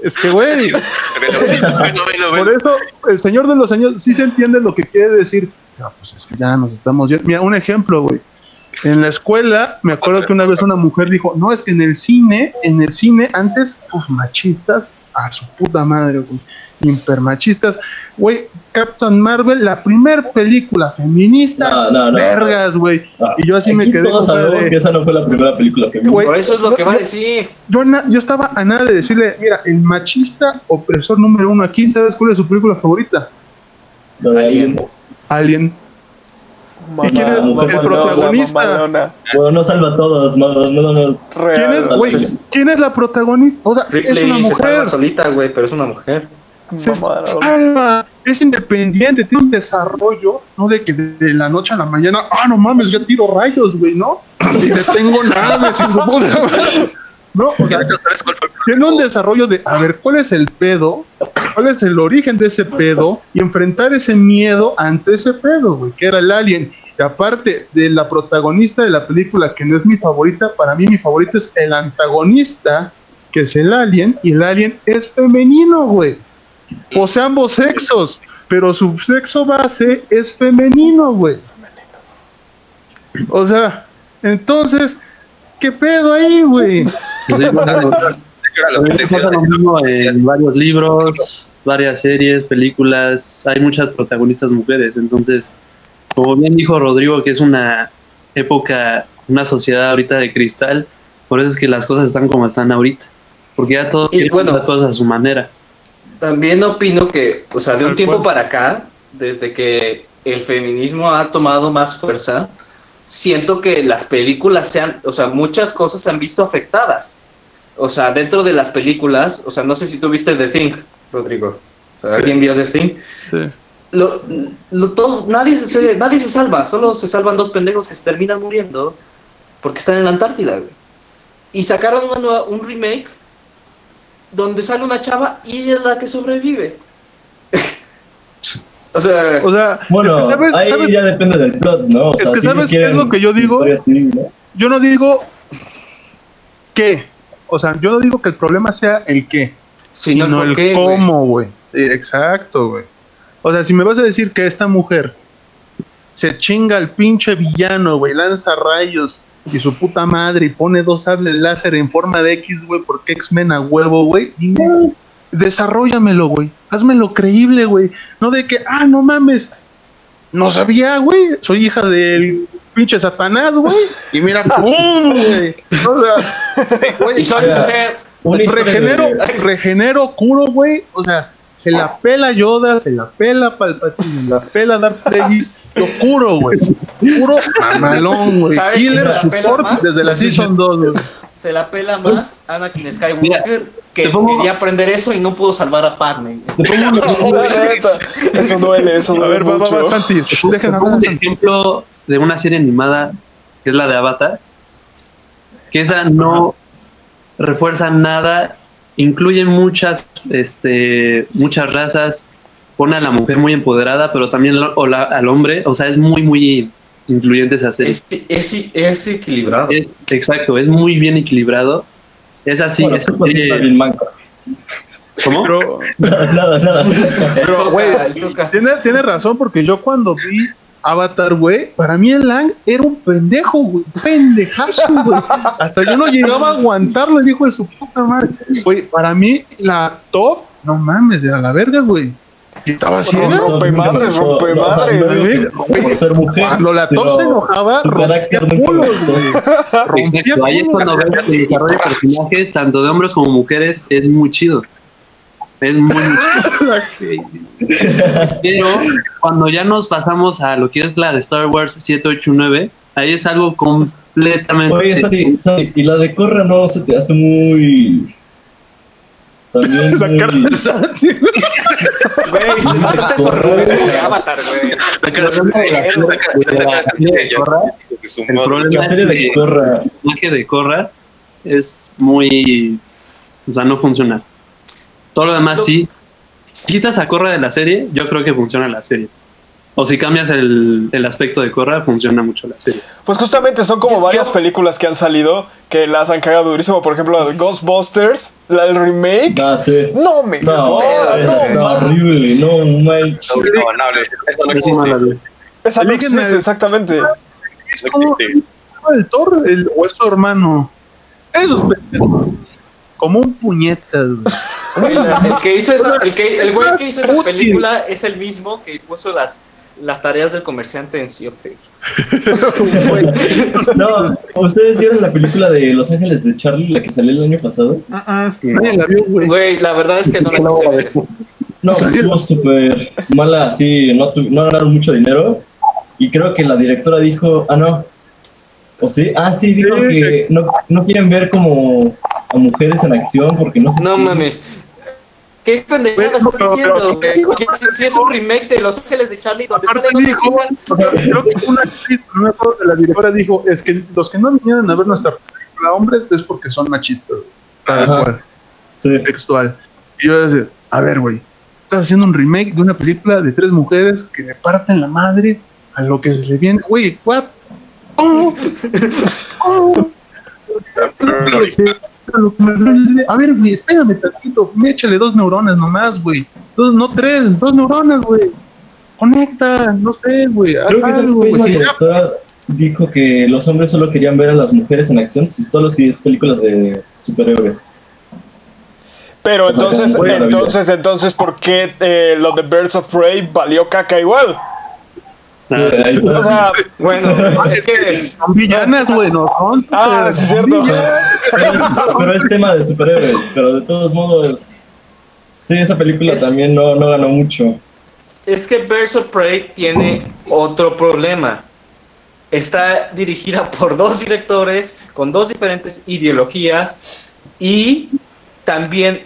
Es que, güey, por eso el Señor de los Años sí se entiende lo que quiere decir. No, pues es que ya nos estamos yendo. Mira, un ejemplo, güey. En la escuela, me acuerdo que una vez una mujer dijo, no, es que en el cine, en el cine, antes, pues machistas, a su puta madre, güey. Hipermachistas. Güey, Captain Marvel, la primer película feminista,
No, no, no.
vergas, güey.
Ah,
Y yo así me quedé
Todos sabemos
de-
que esa no fue la primera película que vimos.
Güey,
Por eso es lo que va a decir.
Yo, na- yo estaba a nada de decirle, mira, el machista opresor número uno aquí, ¿sabes cuál es su película favorita?
Lo de
Alien.
Alien.
Mamá,
quién es el protagonista?
Bueno, no salva a todos, no, no, no, no.
Real.
¿Quién es, güey? ¿Quién es la protagonista? O sea, es una
Ripley se salva
mujer.
solita, güey, pero es una mujer.
Se salva, es independiente, tiene un desarrollo, no de que de, de la noche a la mañana, ah, no mames, ya tiro rayos, güey, ¿no? Y detengo naves y su puta. No, o sea,
¿Ya sabes cuál fue el
tiene un desarrollo de, a ver, ¿cuál es el pedo? ¿Cuál es el origen de ese pedo? Y enfrentar ese miedo ante ese pedo, güey, que era el alien. Y aparte de la protagonista de la película, que no es mi favorita, para mí mi favorita es el antagonista, que es el alien, y el alien es femenino, güey. Posee ambos sexos, pero su sexo base es femenino, güey. O sea, entonces, ¿qué pedo ahí, güey?
Pues sí, pasa lo- mismo en varios libros, varias series, películas. Hay muchas protagonistas mujeres. Entonces, como bien dijo Rodrigo, que es una época, una sociedad ahorita de cristal, por eso es que las cosas están como están ahorita. Porque ya todos
Y
quieren
bueno.
las cosas a su manera.
También opino que, o sea, de un tiempo
cual.
para acá, desde que el feminismo ha tomado más fuerza, siento que las películas se han, o sea, muchas cosas se han visto afectadas. O sea, dentro de las películas, o sea, no sé si tú viste The Thing, Rodrigo. ¿Alguien vio The Thing?
Sí.
Lo, lo- todo, nadie, se, nadie se salva, solo se salvan dos pendejos que se terminan muriendo porque están en la Antártida, güey. Y sacaron una nueva- un remake donde sale una chava y ella es la que sobrevive. o sea,
O sea,
Bueno,
es que sabes,
ahí
sabes-
ya depende del plot, ¿no? O
Es
sea,
que
si
¿sabes qué es lo que yo digo?
historia así, ¿no?
yo no digo qué. O sea, yo no digo que el problema sea el qué,
sino
sino
el qué,
cómo, güey. Exacto, güey. O sea, si me vas a decir que esta mujer se chinga al pinche villano, güey, lanza rayos y su puta madre y pone dos sables láser en forma de X, güey, porque X-Men a huevo, güey, dime, desarrollamelo, güey. Házmelo creíble, güey. No de que, ah, no mames, no sabía, güey, soy hija del pinche Satanás, güey. Y mira, ¡pum! güey. O sea, güey,
Y soy mujer.
Historia
regenero, regenero, curo, güey. O sea, se la pela Yoda, se la pela Palpatine, se la pela Darth Plagueis. Yo curo, güey. Curo mamalón, güey.
¿Sabes quién
Killer
se la pela
support
más?
desde la Season 2, güey.
Se la pela más Anakin Skywalker
Mira,
que
pongo-
quería aprender eso y no pudo salvar a Padme.
Te pongo un,
La neta, Eso duele, eso
A
duele
ver, va, va,
mucho.
va, Santi.
te
Dejen
pongo
hablar,
un ejemplo de una serie animada que es la de Avatar. Que esa no refuerza nada, incluye muchas, este, muchas razas, pone a la mujer muy empoderada, pero también lo- o la- al hombre, o sea, es muy, muy incluyente esa serie.
Es, es, es equilibrado.
Es, exacto, es muy bien equilibrado. Es así,
Bueno,
es-
pues
eh,
bien manco.
¿Cómo?
Pero,
Nada, nada, nada.
pero, güey, tiene, tiene razón porque yo cuando vi Avatar, güey, para mí el Lang era un pendejo, güey. Pendejazo, güey. Hasta yo no llegaba a aguantarlo, el hijo de su puta madre. Güey, para mí la top, no mames, era la verga, güey. Estaba así,
Rompe madres, rompe madres.
Cuando la
pero
se enojaba, rompía culos,
Exacto, ahí es cuando ves el desarrollo de personajes, tanto de hombres como mujeres, es muy chido. Es muy Pero cuando ya nos pasamos a lo que es la de Star Wars 789, ahí es algo completamente.
Oye, Santi, Santi, y la de Corra no se te hace muy. También
La
muy-
cara de Santi.
Güey, se de Avatar, güey.
La cara
El problema de
Corra.
el personaje de Korra es muy. O sea, no funciona. Todo lo demás
No.
sí. Si quitas a Korra de la serie, yo creo que funciona la serie. O si cambias el, el aspecto de Korra, funciona mucho la serie.
Pues justamente son como varias películas que han salido que las han cagado durísimo. Por ejemplo, la de Ghostbusters, la del remake.
Ah, sí.
No me
No, esa
no,
horrible, no manches.
No, no, no, eso no existe.
Esa no existe,
el-
exactamente.
Es
No
como
existe.
el Thor, el, o es su hermano. Esos. Como un puñetas,
el que hizo esa, el que, el güey que hizo esa película es el mismo que puso las, las tareas del comerciante en Sea of Thieves.
No, ¿ustedes vieron la película de Los Ángeles de Charlie, la que salió el año pasado?
La vio, güey.
Güey, la verdad es que no la quise ver.
No, estuvo súper mala, sí, no, tu- no ganaron mucho dinero. Y creo que la directora dijo, ah, no. ¿O sí? Ah, sí, dijo
Sí.
que no, no quieren ver como a mujeres en acción porque no sé.
No mames. ¿Qué pendejada
Pero-
estás diciendo,
pero-
si- es un remake de Los Ángeles de Charlie donde
Aparte dijo,
otras
o sea, creo que una actriz, no de la directora dijo, es que los que no vinieron a ver nuestra película hombres es porque son machistas. Tal
Ajá.
cual,
Sí.
textual. Y yo decía, a ver, güey, estás haciendo un remake de una película de tres mujeres que le parten la madre a lo que se le viene, güey, what? ¿Cómo? ¿Cómo? Lo que me A ver, güey, espérame tantito, me échale dos neuronas nomás, güey. Dos, no tres, dos neuronas, güey. Conecta, no sé, güey.
Creo que
algo,
directora dijo que los hombres solo querían ver a las mujeres en acción, si solo si es películas de superhéroes.
Pero entonces,
Muy maravilla.
entonces, entonces, ¿por qué eh, lo de Birds of Prey valió caca igual?
Ah,
está.
O sea,
Bueno, es que
Son villanas, güey, no son.
ah, sí es cierto.
pero es tema de superhéroes, pero de todos modos. Sí, esa película
Es-
también no, no ganó mucho.
Es que Birds of Prey tiene otro problema. Está dirigida por dos directores con dos diferentes ideologías y también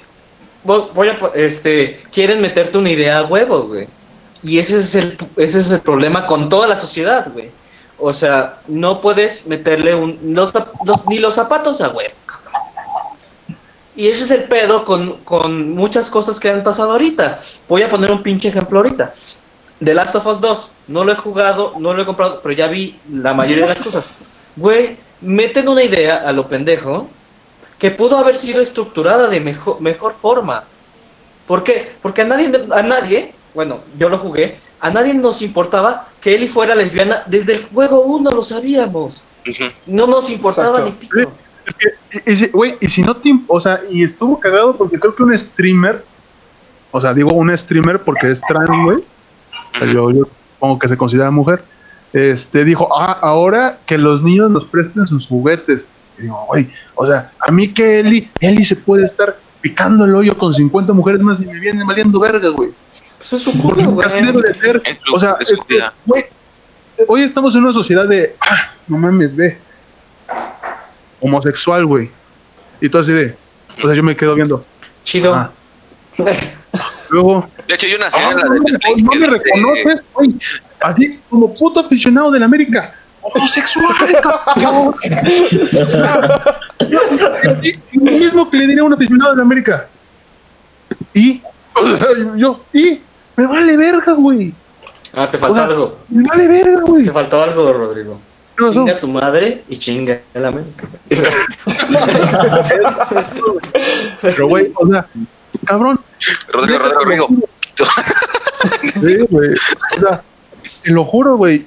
vo- voy a este quieren meterte una idea a huevo, güey. Y ese es el ese es el problema con toda la sociedad, güey. O sea, no puedes meterle un los, los- ni los zapatos a huevo. Y ese es el pedo con, con muchas cosas que han pasado ahorita. Voy a poner un pinche ejemplo ahorita. The Last of Us 2, no lo he jugado, no lo he comprado, pero ya vi la mayoría de las cosas. Güey, meten una idea a lo pendejo que pudo haber sido estructurada de mejor, mejor forma. ¿Por qué? Porque a nadie, a nadie, bueno, yo lo jugué, a nadie nos importaba que Ellie fuera lesbiana. Desde el juego 1 lo sabíamos. No nos importaba
Exacto.
ni pico.
Es que, güey, y si no te. imp- O sea, y estuvo cagado porque creo que un streamer. O sea, digo un streamer porque es trans, güey. O sea, Yo, yo supongo que se considera mujer. Este dijo, ah, ahora que los niños nos presten sus juguetes. Y digo, güey, o sea, a mí que Eli, Eli se puede estar picando el hoyo con 50 mujeres más y me viene valiendo verga, güey.
Pues es su
Porque
culo,
así
güey.
debe de ser.
Es su-
O sea,
es su vida.
güey, hoy estamos en una sociedad de, ah, no mames, ve, homosexual, güey. Y todo así de, o sea, yo me quedo viendo.
Chido.
Ah. Luego,
De hecho, hay una
ah,
serie
no,
de Netflix
no me reconoces, güey. Así como puto aficionado de la América. Homosexual, cabrón. Y Lo mismo que le diría a un aficionado de la América. Y, yo, y, me vale verga, güey.
Ah, te faltó
O sea,
algo.
Me vale verga, güey.
Te faltó algo, Rodrigo. Chinga a tu madre y chinga a la América.
Pero, güey, o sea, cabrón.
Rodrigo, Rodrigo, Rodrigo.
Sí, güey. O sea, te lo juro, güey.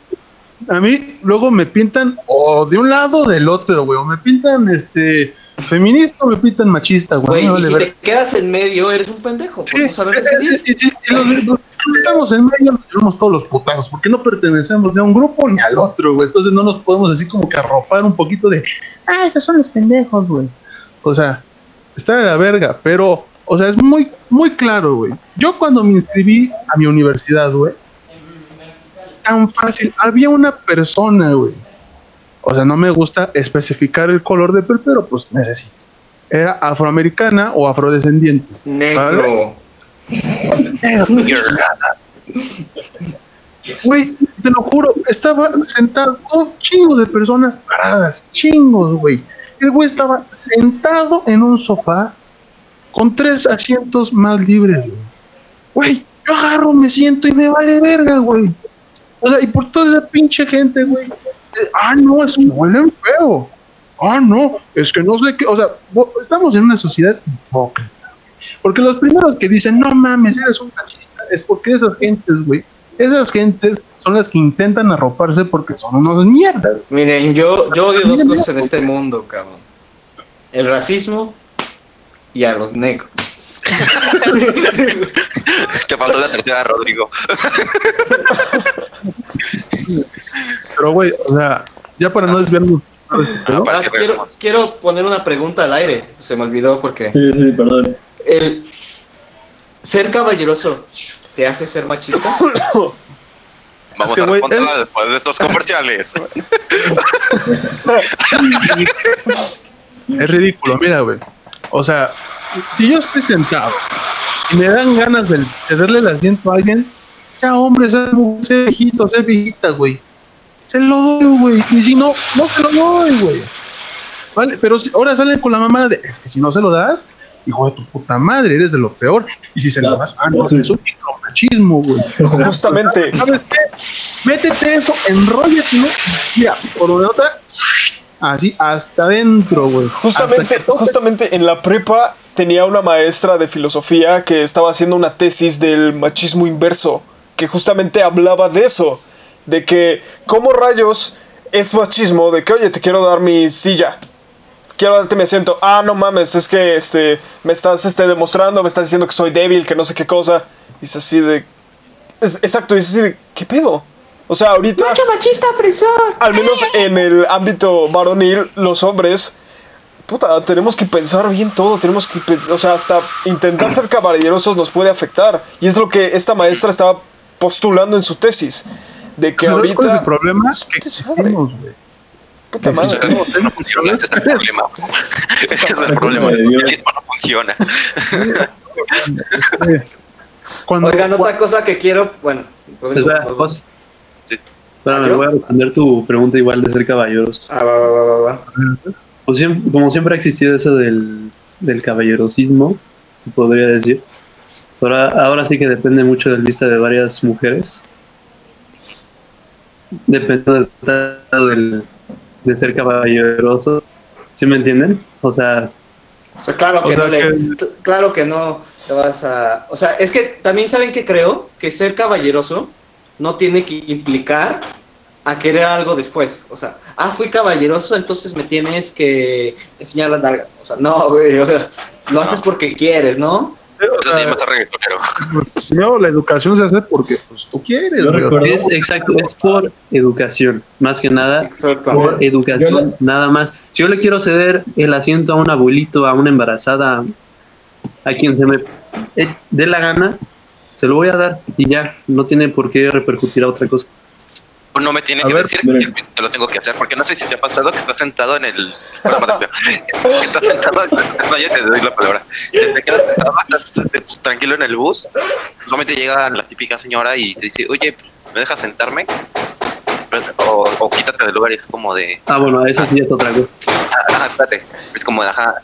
A mí luego me pintan o de un lado o del otro, güey. O me pintan este feminista o me pintan machista, güey.
Y si te quedas en medio, eres un pendejo.
Sí,
no saber decidir.
los, los que estamos en medio nos llevamos todos los putazos, porque no pertenecemos ni a un grupo ni al otro, güey. Entonces no nos podemos así como que arropar un poquito de, ah, esos son los pendejos, güey. O sea, está de la verga, pero, O sea, es muy, muy claro, güey. Yo cuando me inscribí a mi universidad, güey, tan fácil, había una persona, güey. O sea, no me gusta especificar el color de piel, pero pues necesito. Era afroamericana o afrodescendiente.
Negro.
Güey, te lo juro, estaba sentado, chingos de personas paradas, chingos, güey. El güey estaba sentado en un sofá con tres asientos más libres, güey. Güey, yo agarro, me siento y me vale verga, güey. O sea, y por toda esa pinche gente, güey. Ah, no, es un huelen feo. Ah, no, es que no sé qué. O sea, estamos en una sociedad hipócrita. Porque los primeros que dicen, no mames, eres un machista, es porque esas gentes, güey, esas gentes son las que intentan arroparse porque son unos mierdas.
Miren, yo, yo odio dos cosas en este mundo, cabrón. El racismo y a los negros.
Te faltó la tercera, Rodrigo.
Pero, güey, o sea, ya para no desviarnos. de este
que
quiero, quiero poner una pregunta al aire. Se me olvidó porque
Sí, sí, perdón.
el ser caballeroso te hace ser machista.
Vamos
que,
a responderla
es-
después de estos comerciales.
Es ridículo, mira, güey. O sea, si yo estoy sentado y me dan ganas de cederle el asiento a alguien, sea hombre, sea mujer, sea viejito, sea viejita, güey. Se lo doy, güey. Y si no, no se lo doy, güey. Vale, pero si- ahora salen con la mamada de, es que si no se lo das, hijo de tu puta madre, eres de lo peor. Y si se lo das, ah, no,
Sí.
es un micromachismo, güey.
Justamente.
¿Sabes qué? Métete eso, enróllate, ¿no? Mira, por una nota, así hasta adentro, güey.
Justamente,
que
justamente en la prepa tenía una maestra de filosofía que estaba haciendo una tesis del machismo inverso, que justamente hablaba de eso, de que cómo rayos es machismo, de que oye, te quiero dar mi silla, quiero darte mi asiento, ah, no mames, es que este, me estás este, demostrando, me estás diciendo que soy débil, que no sé qué cosa, y es así de... es- exacto, y es así de, ¿qué pedo? O sea, ahorita...
machista opresor.
Al menos en el ámbito varonil, los hombres, puta, tenemos que pensar bien todo, tenemos que, o sea, hasta intentar ser caballerosos nos puede afectar. Y es lo que esta maestra estaba postulando en su tesis, de que
¿Sabes cuál es
ahorita...
el problema? Que existimos, güey.
Puta madre, no.
no funciona, ese es el problema. Ese es el problema. El socialismo no funciona.
Cuando,
Oigan, otra cosa que quiero, bueno,
Jos.
Sí.
Espérame,
¿Yo?
voy a responder tu pregunta igual de ser caballeros.
Ah, va, va, va, va, va.
Pues como siempre ha existido eso del, del caballerosismo, se podría decir. Ahora, ahora sí que depende mucho del vista de varias mujeres. Depende del estado del- de ser caballeroso. ¿Sí me entienden? O sea,
O sea, claro
O
que
sea
no le- claro que no te vas a, o sea, es que también saben que creo que ser caballeroso no tiene que implicar a querer algo después, o sea, ah, fui caballeroso, entonces me tienes que enseñar las nalgas, o sea, no, güey, o sea, lo haces porque quieres, ¿no?
o
Eso se
sea,
llama ser reggaetonero.
primero la educación se hace porque pues, tú quieres,
Yo
güey.
recuerdo-
es exacto, es por educación, más que nada por educación, nada más. Si yo le quiero ceder el asiento a un abuelito, a una embarazada, a quien se me eh, dé la gana, se lo voy a dar y ya, no tiene por qué repercutir a otra cosa.
O no me tiene
A
que
ver,
decir que, que lo tengo que hacer, porque no sé si te ha pasado que estás sentado en el. Estás sentado. No, ya te doy la palabra. Te, quedas sentado, estás este, pues, tranquilo en el bus. Solamente llega la típica señora y te dice, oye, ¿me dejas sentarme? O, o quítate del lugar y es como de.
Ah, bueno, eso sí es otra cosa.
Ah, espérate. Es como de, ajá.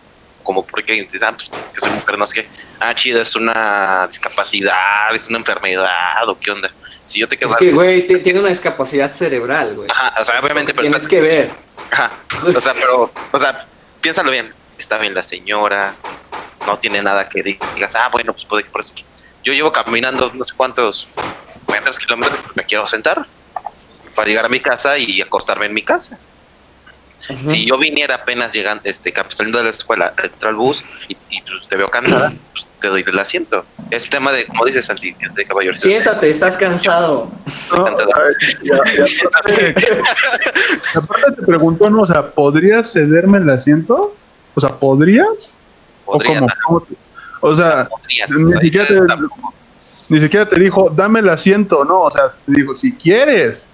Como porque, ah, pues, que soy mujer, no sé qué. Ah, chido, es una discapacidad, es una enfermedad, o qué onda. Si yo te quedo.
Es que, güey, tiene una discapacidad cerebral, güey.
Ajá, o sea, obviamente, pero
Tienes que ver.
Ajá. O sea, pero, o sea, piénsalo bien. Está bien la señora, no tiene nada que digas, ah, bueno, pues puede que por eso. Yo llevo caminando no sé cuántos metros, kilómetros, me quiero sentar para llegar a mi casa y acostarme en mi casa. Si yo viniera apenas llegando, este, cap- saliendo de la escuela, entro al bus y, y, pues, te veo cansada, pues te doy el asiento. Es tema de, como dices, Santi, es de caballeros.
Siéntate, estás cansado.
No,
cansada.
a ver, ya- ya aparte, te preguntó, ¿no? O sea, ¿podrías cederme el asiento? O sea, ¿podrías?
Podría,
¿O cómo? ¿Cómo te- O sea,
Podrías,
ni
o sea,
siquiera
ya
te-
tampoco.
ni siquiera te dijo, dame el asiento, no, o sea, te dijo, si quieres.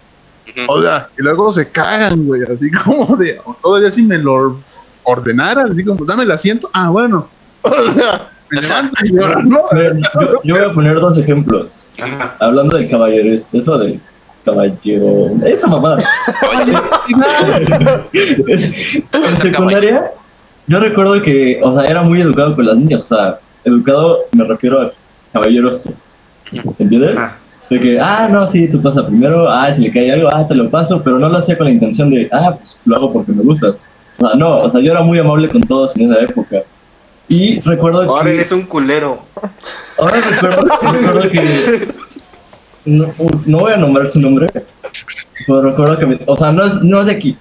O sea, y luego se cagan, güey, así como de, todavía si me lo ordenaran, así como, dame el asiento, ah, bueno. O sea, me
O sea,
levanto y ahora, ¿no?
Miren, Yo, yo voy a poner dos ejemplos.
Ajá.
Hablando de caballeros, eso de caballero. Esa mamada. en secundaria, yo recuerdo que, o sea, era muy educado con las niñas. O sea, educado me refiero a caballeros. ¿Entiendes?
Ah.
De que, ah, no, sí, tú pasa primero, ah, si le cae algo, ah, te lo paso, pero no lo hacía con la intención de, ah, pues lo hago porque me gustas. O sea, no, o sea, yo era muy amable con todos en esa época. Y recuerdo
Ahora
que...
eres un culero.
Ahora recuerdo, recuerdo que. No, no voy a nombrar su nombre. Pero recuerdo que. me- o sea, no es, no es de aquí.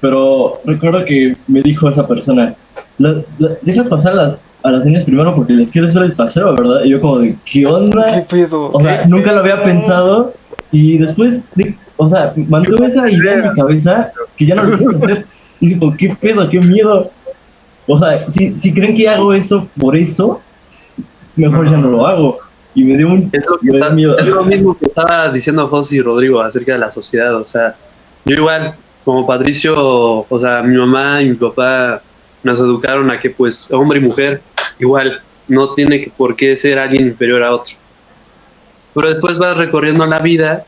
Pero recuerdo que me dijo esa persona: "La- la- Dejas pasar las, a las niñas primero porque les quieres ver el trasero, ¿verdad? Y yo, como de, ¿qué
¿Qué
onda?
pedo?
O sea, nunca lo había pensado. Y después, de, o sea, mantuve esa idea en mi cabeza que ya no lo quise hacer. Y digo, ¿qué pedo? ¿Qué miedo? O sea, si, si creen que hago eso por eso, mejor ya no lo hago. Y me dio un
Es lo, que está-
miedo.
es lo mismo que estaba diciendo José y Rodrigo acerca de la sociedad. O sea, yo igual, como Patricio, o sea, mi mamá y mi papá nos educaron a que, pues, hombre y mujer, igual, no tiene que, por qué ser alguien inferior a otro. Pero después vas recorriendo la vida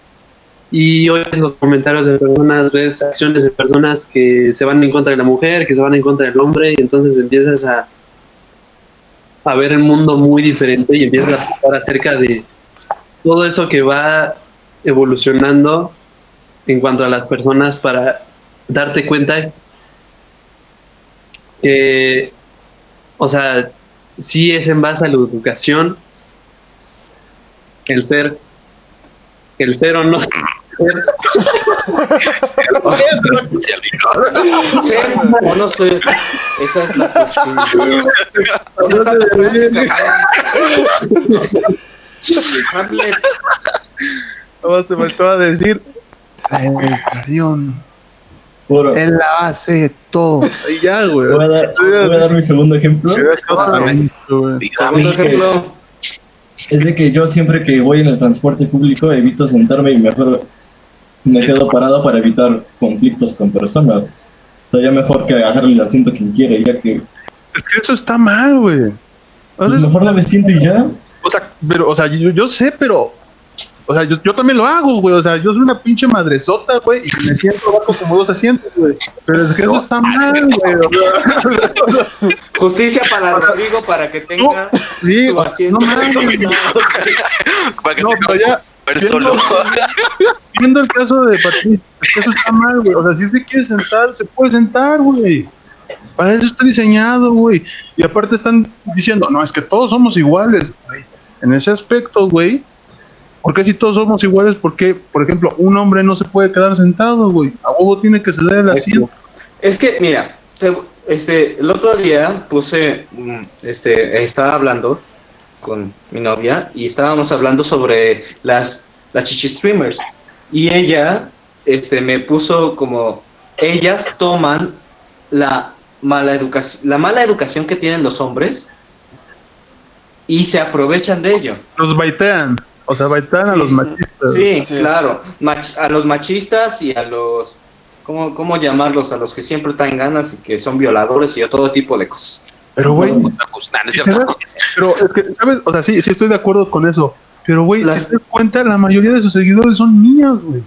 y oyes los comentarios de personas, ves acciones de personas que se van en contra de la mujer, que se van en contra del hombre, y entonces empiezas a, a ver el mundo muy diferente y empiezas a pensar acerca de todo eso que va evolucionando en cuanto a las personas para darte cuenta que, o sea, sí es en base a la educación el ser, el ser o no ser.
Ser o no ser. Esa es la cuestión. ¿Dónde está tu práctica, Hamlet?
Nada más te faltaba decir, la educación,
Puro.
es la base de todo. Y ya, güey.
Voy a, dar, voy a dar mi segundo ejemplo.
Güey.
Dígame.
Segundo ejemplo.
Es de que yo siempre que voy en el transporte público evito sentarme y mejor me quedo parado para evitar conflictos con personas. O sea, ya mejor que agarrarle el asiento a quien quiere, ya que
Es que eso está mal, güey.
Pues mejor no me siento y ya.
o sea, pero, o sea, yo, yo sé, pero. O sea, yo, yo también lo hago, güey. O sea, yo soy una pinche madresota, güey, y me siento abajo como dos asientos, güey. Pero es que eso está mal, güey. O sea,
Justicia para Rodrigo para que tenga
sí,
su asiento.
no mames.
Para que
No,
te
pero ya, viendo el caso de Patricia, es que eso está mal, güey. O sea, si es que quiere sentar, se puede sentar, güey. Para eso está diseñado, güey. Y aparte están diciendo, no, es que todos somos iguales, güey. En ese aspecto, güey. ¿Por qué si todos somos iguales? ¿Por qué, por ejemplo, un hombre no se puede quedar sentado, güey? A huevo tiene que ceder el asiento.
Es que, mira, te- este, el otro día puse, mm, este, estaba hablando con mi novia y estábamos hablando sobre las, las chichi streamers. Y ella, este, me puso como, ellas toman la mala educación, la mala educación que tienen los hombres y se aprovechan de ello.
Los baitean. O sea, baitean a
Sí.
los machistas.
Sí,
Así
claro. Mach- a los machistas y a los. ¿cómo, ¿Cómo llamarlos? A los que siempre traen ganas y que son violadores y a todo tipo de cosas.
Pero, güey. Pero es que, ¿sabes? O sea, sí, sí estoy de acuerdo con eso. Pero, güey,
Las-
si te das cuenta, la mayoría de sus seguidores son niños, güey.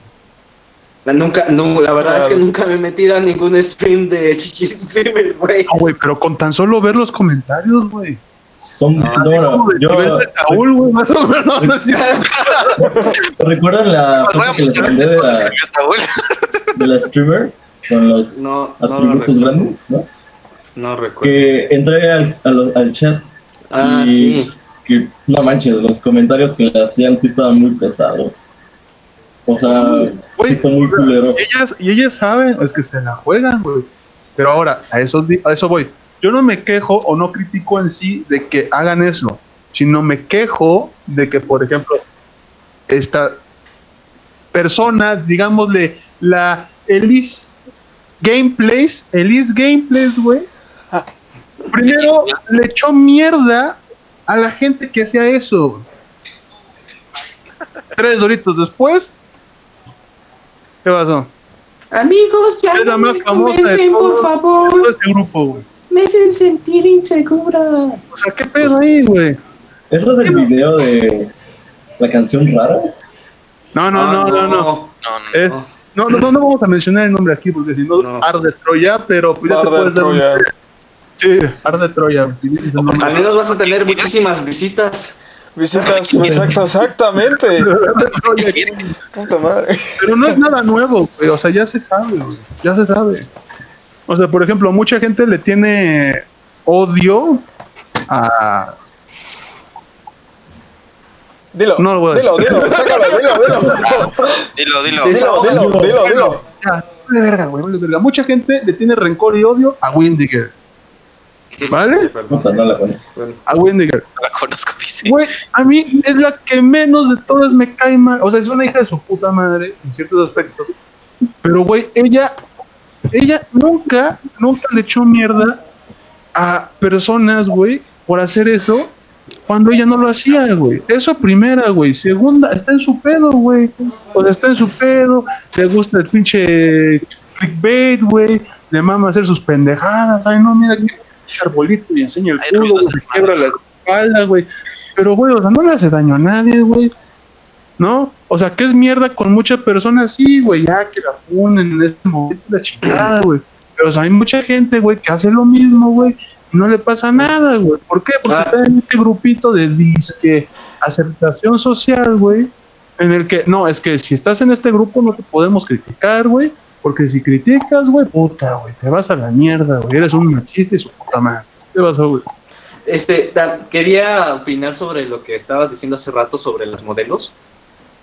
La, nunca, no, la verdad es que nunca me he metido a ningún stream de chichi streamer, güey.
No, güey, pero con tan solo ver los comentarios, güey.
Son, no,
Como de
yo,
Saúl, güey, más o menos. ¿no?
¿Recuerdan la foto que les mandé de la, de la streamer con los
No, no lo
atributos
recuerdo.
grandes? ¿no?
No recuerdo.
Que entré al, al, al chat
Ah,
y
sí.
que no manches, los comentarios que le hacían sí estaban muy pesados. O sea,
Güey,
sí está muy culero.
ellas, y ellas saben, es que se la juegan, güey. Pero ahora, a eso, di- a eso voy. Yo no me quejo o no critico en sí de que hagan eso, sino me quejo de que, por ejemplo, esta persona, digámosle, la Elise Gameplays, Elise Gameplays, güey, primero le echó mierda a la gente que hacía eso. Tres doritos después. ¿Qué pasó?
Amigos, ya
Es la
no
más
me
famosa de
comenten, por favor.
todo este grupo, güey.
Me hacen sentir insegura.
O sea, ¿qué pedo ahí, güey?
¿Es lo del video de la canción rara?
No, no,
Ah,
no, no, no.
No, no, no.
No, no, no, no vamos a mencionar el nombre aquí porque si no, arde Troya, pero pues un-
Troya.
Sí, arde Troya.
Al menos vas a tener muchísimas visitas.
Visitas, exacto, exactamente.
Arde Troya.
Puta madre.
Pero no es nada nuevo, güey. O sea, ya se sabe, güey. Ya se sabe. O sea, por ejemplo, mucha gente le tiene odio a.
Dilo,
No lo voy a
dilo,
decir.
dilo, sácalo, dilo, dilo.
Dilo, dilo.
Dilo, dilo, dilo, dilo.
Verga, güey, verga. Mucha gente le tiene rencor y odio a Windiger. ¿Vale?
No la conozco.
A Windiger.
No la conozco, dice.
Güey, a mí es la que menos de todas me cae mal. O sea, es una hija de su puta madre en ciertos aspectos. Pero, güey, ella, ella nunca, nunca le echó mierda a personas, güey, por hacer eso cuando ella no lo hacía, güey. Eso primera, güey. Segunda, está en su pedo, güey. O sea, está en su pedo. Le gusta el pinche clickbait, güey. Le mama hacer sus pendejadas. Ay, no, mira, qué arbolito y enseña el culo, güey, se
de
quiebra la espalda, güey. Pero, güey, o sea, no le hace daño a nadie, güey. ¿No? O sea, que es mierda con muchas personas, sí, güey, ya que la funen en ese momento, la chingada, güey. Pero, o sea, hay mucha gente, güey, que hace lo mismo, güey, y no le pasa nada, güey. ¿Por qué? Porque
Ah.
está en ese grupito de disque aceptación social, güey, en el que, no, es que si estás en este grupo no te podemos criticar, güey, porque si criticas, güey, puta, güey, te vas a la mierda, güey, eres un machista y su puta madre. ¿Qué vas a, güey?
Este, Dan, quería opinar sobre lo que estabas diciendo hace rato sobre las modelos.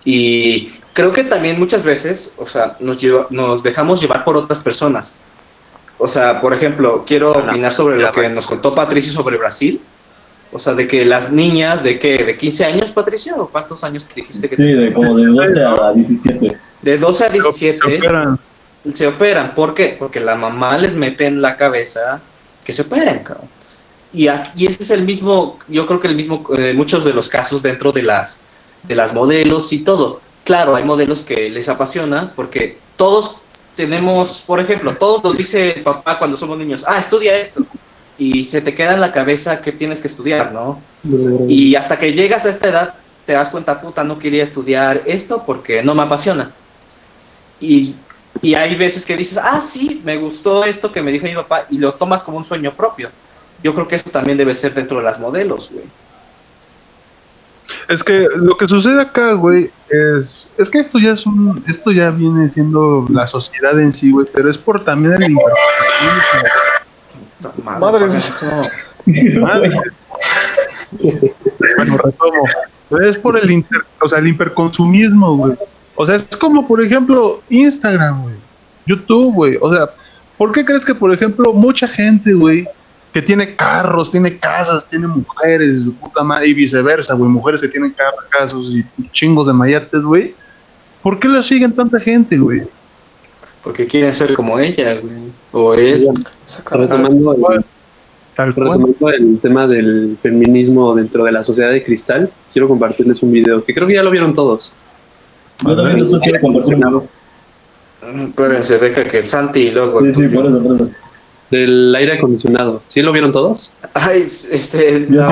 Y creo que también muchas veces, o sea, nos, lleva- nos dejamos llevar por otras personas. O sea, por ejemplo, quiero opinar sobre lo que nos contó Patricio sobre Brasil. O sea, de que las niñas de que de 15 años, Patricio, ¿o cuántos años dijiste que
Sí, de como de 12 a 17.
De 12 a
Se
17
operan.
se operan. ¿Por qué? Porque la mamá les mete en la cabeza que se operen, cabrón. Y, aquí- y ese es el mismo, yo creo que el mismo, eh, muchos de los casos dentro de las, de las modelos y todo. Claro, hay modelos que les apasiona porque todos tenemos, por ejemplo, todos nos dice el papá cuando somos niños, ah, estudia esto. Y se te queda en la cabeza que tienes que estudiar, ¿no? Y hasta que llegas a esta edad, te das cuenta, puta, no quería estudiar esto porque no me apasiona. Y, y hay veces que dices, ah, sí, me gustó esto que me dijo mi papá, y lo tomas como un sueño propio. Yo creo que eso también debe ser dentro de las modelos, güey.
Es que lo que sucede acá, güey, es, es que esto ya es un, esto ya viene siendo la sociedad en sí, güey, pero es por también el
Madres.
Madre. bueno, retomo. Es por el inter, o sea, el hiperconsumismo, güey. O sea, es como, por ejemplo, Instagram, güey. YouTube, güey. O sea, ¿por qué crees que, por ejemplo, mucha gente, güey, que tiene carros, tiene casas, tiene mujeres, su puta madre, y viceversa, güey, mujeres que tienen carros, casos y chingos de mayates, güey? ¿Por qué la siguen tanta gente, güey?
Porque quieren ser como ella, güey. O él.
Exactamente.
Retomando el,
Tal cual.
retomando el tema del feminismo dentro de la sociedad de cristal, quiero compartirles un video que creo que ya lo vieron todos.
Yo también después quiero compartir un
Espérense, deja que el Santi y luego.
Sí, sí, por eso, por eso.
Del aire acondicionado. ¿Sí lo vieron todos?
Ay, este.
Sí lo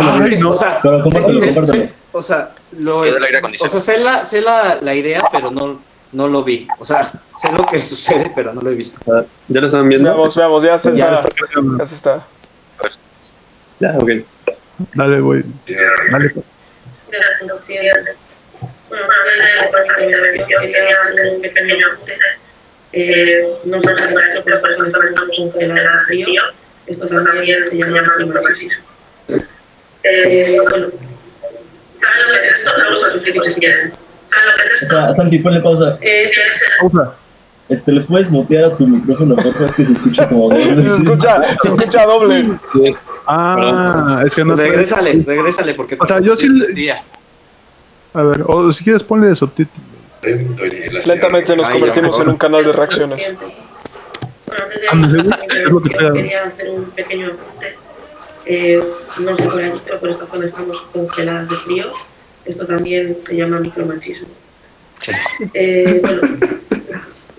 no, o sea,
Pero compártelo, compártelo.
sé- o sea, lo
¿Qué
es-
del aire
o sea, sé la, sé la, la idea, pero no, no lo vi. O sea, sé lo que sucede, pero no lo he visto.
Ah, ¿Ya lo estaban viendo?
Veamos, veamos, ya se
Ya
está. Ya se está.
Ya, ok.
Dale, güey. Dale.
Eh, no sé si para que las personas que estamos congeladas a frío, esto también se llama climatismo. Eh, bueno, ¿saben lo que es esto? Luego os lo explico si quieren. ¿Saben lo que es
O
esto?
sea, Santi, ponle pausa.
Es
Pausa.
Este, ¿le puedes mutear a tu micrófono, por favor? Es que se escucha como dos
Se escucha, se escucha doble.
Ah, es que no.
regrésale, regrésale, porque.
O sea, yo sí. A ver, o si quieres ponle de subtítulo.
Lentamente nos convertimos en un canal de reacciones.
Quería, hacer un pequeño apunte. Eh, no sé por allí, pero por esta zona estamos congeladas de frío. Esto también se llama micromachismo. Eh, bueno,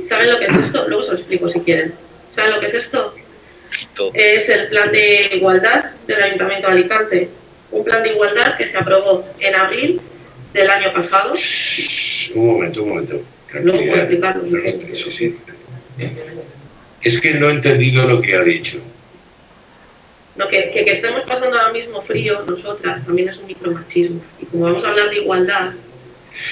¿saben lo que es esto? Luego se lo explico si quieren. ¿Saben lo que es esto? Es el plan de igualdad del Ayuntamiento de Alicante. Un plan de igualdad que se aprobó en abril del año pasado.
Un momento, un momento.
Explicarlo.
Sí, sí. Es que no he entendido lo que ha dicho.
No, que, que, que estemos pasando ahora mismo frío nosotras también es un micromachismo. Y como vamos a hablar de igualdad,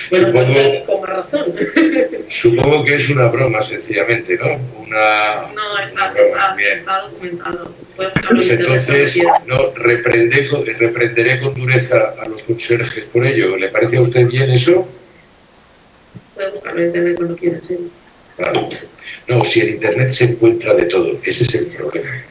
bueno, pues
Supongo-
con más razón.
Supongo que es una broma, sencillamente, ¿no? Una.
No, está,
una
está,
broma,
está documentado.
Pues entonces, no, reprende reprenderé con dureza a los conserjes por ello. ¿Le parece a usted bien eso?
En internet cuando quiera, sí.
Claro. No, si en Internet se encuentra de todo, ese es el problema.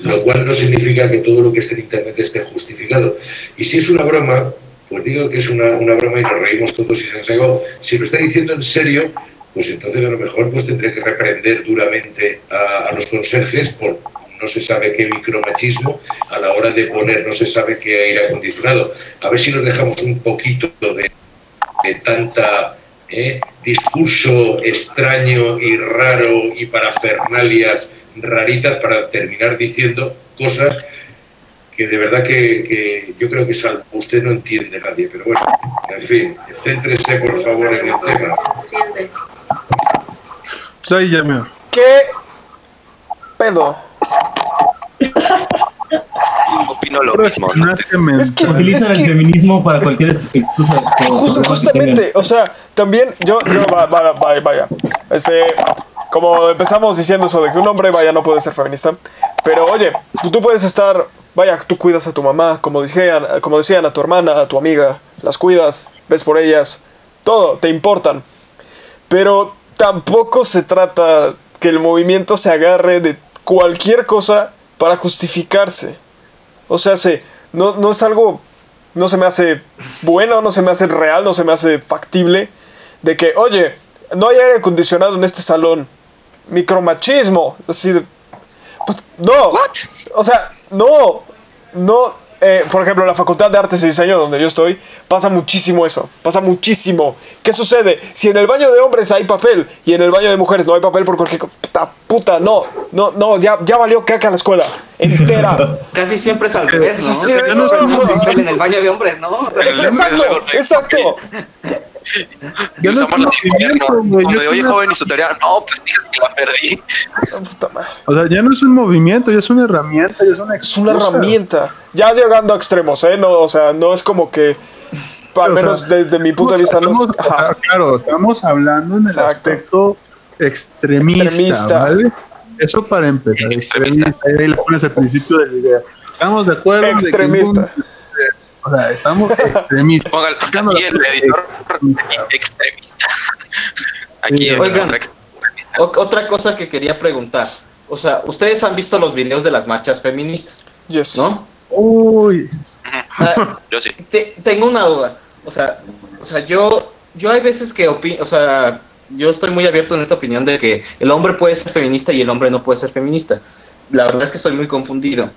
Lo cual no significa que todo lo que esté en Internet esté justificado. Y si es una broma, pues digo que es una, una broma y nos reímos todos y se hago. Si lo está diciendo en serio, pues entonces a lo mejor pues tendré que reprender duramente a, a los conserjes por no se sabe qué micromachismo a la hora de poner no se sabe qué aire acondicionado. A ver si nos dejamos un poquito de, de tanta ¿eh? discurso extraño y raro y parafernalias raritas para terminar diciendo cosas que de verdad que, que yo creo que salvo usted no entiende nadie, pero bueno, en fin, céntrese por favor en el tema.
Siguiente.
Pues ahí ya, mira.
¿Qué pedo?
Opino lo mismo. ¿no?
Es que-
Utilizan
es
el
que-
feminismo para cualquier ex- excusa.
justamente, o sea, también yo, yo va- va- va- vaya, este, como empezamos diciendo eso de que un hombre, vaya, no puede ser feminista, pero oye, tú puedes estar, vaya, tú cuidas a tu mamá, como decían, como decían a tu hermana, a tu amiga, las cuidas, ves por ellas, todo, te importan, pero tampoco se trata que el movimiento se agarre de cualquier cosa para justificarse. O sea, se, no, no es algo, no se me hace bueno, no se me hace real, no se me hace factible de que, oye, no hay aire acondicionado en este salón. Micromachismo. Así de, pues, no. O sea, no. No. eh, por ejemplo, en la Facultad de Artes y Diseño, donde yo estoy, pasa muchísimo eso. Pasa muchísimo. ¿Qué sucede? Si en el baño de hombres hay papel y en el baño de mujeres no hay papel por cualquier puta, puta, no. No, no, ya, ya valió caca la escuela. Entera.
Casi siempre es al revés, ¿no?
Sí, sí,
Casi
no,
siempre
no,
es
no.
en el baño de hombres, ¿no? O sea,
Es- exacto, exacto.
Y
Ya no
usamos
es ya
de,
es
oye,
una-
joven, y su teoría, no, pues fíjate que la perdí.
Puta madre.
O sea, ya no es un movimiento, ya es una herramienta, ya es una
Es una herramienta. Ya llegando a extremos, ¿eh? No, o sea, no es como que. Al
O
menos
sea,
desde mi punto de vista, no.
estamos-
Ajá.
Claro, estamos hablando en el
Exacto.
aspecto extremista,
Extremista.
¿vale? Eso para empezar.
Extremista.
Ahí le pones al principio de la idea. Estamos de acuerdo. de que
Extremista.
O sea, estamos extremistas.
Ponga
Sacando
aquí el editor extremista. Aquí el
Oigan.
contra extremista.
otra cosa que quería preguntar. O sea, ustedes han visto los videos de las marchas feministas,
Yes.
¿no?
Uy,
Ah,
Yo sí.
te- tengo una duda. O sea, o sea, yo, yo hay veces que opino, o sea, yo estoy muy abierto en esta opinión de que el hombre puede ser feminista y el hombre no puede ser feminista. La verdad es que estoy muy confundido.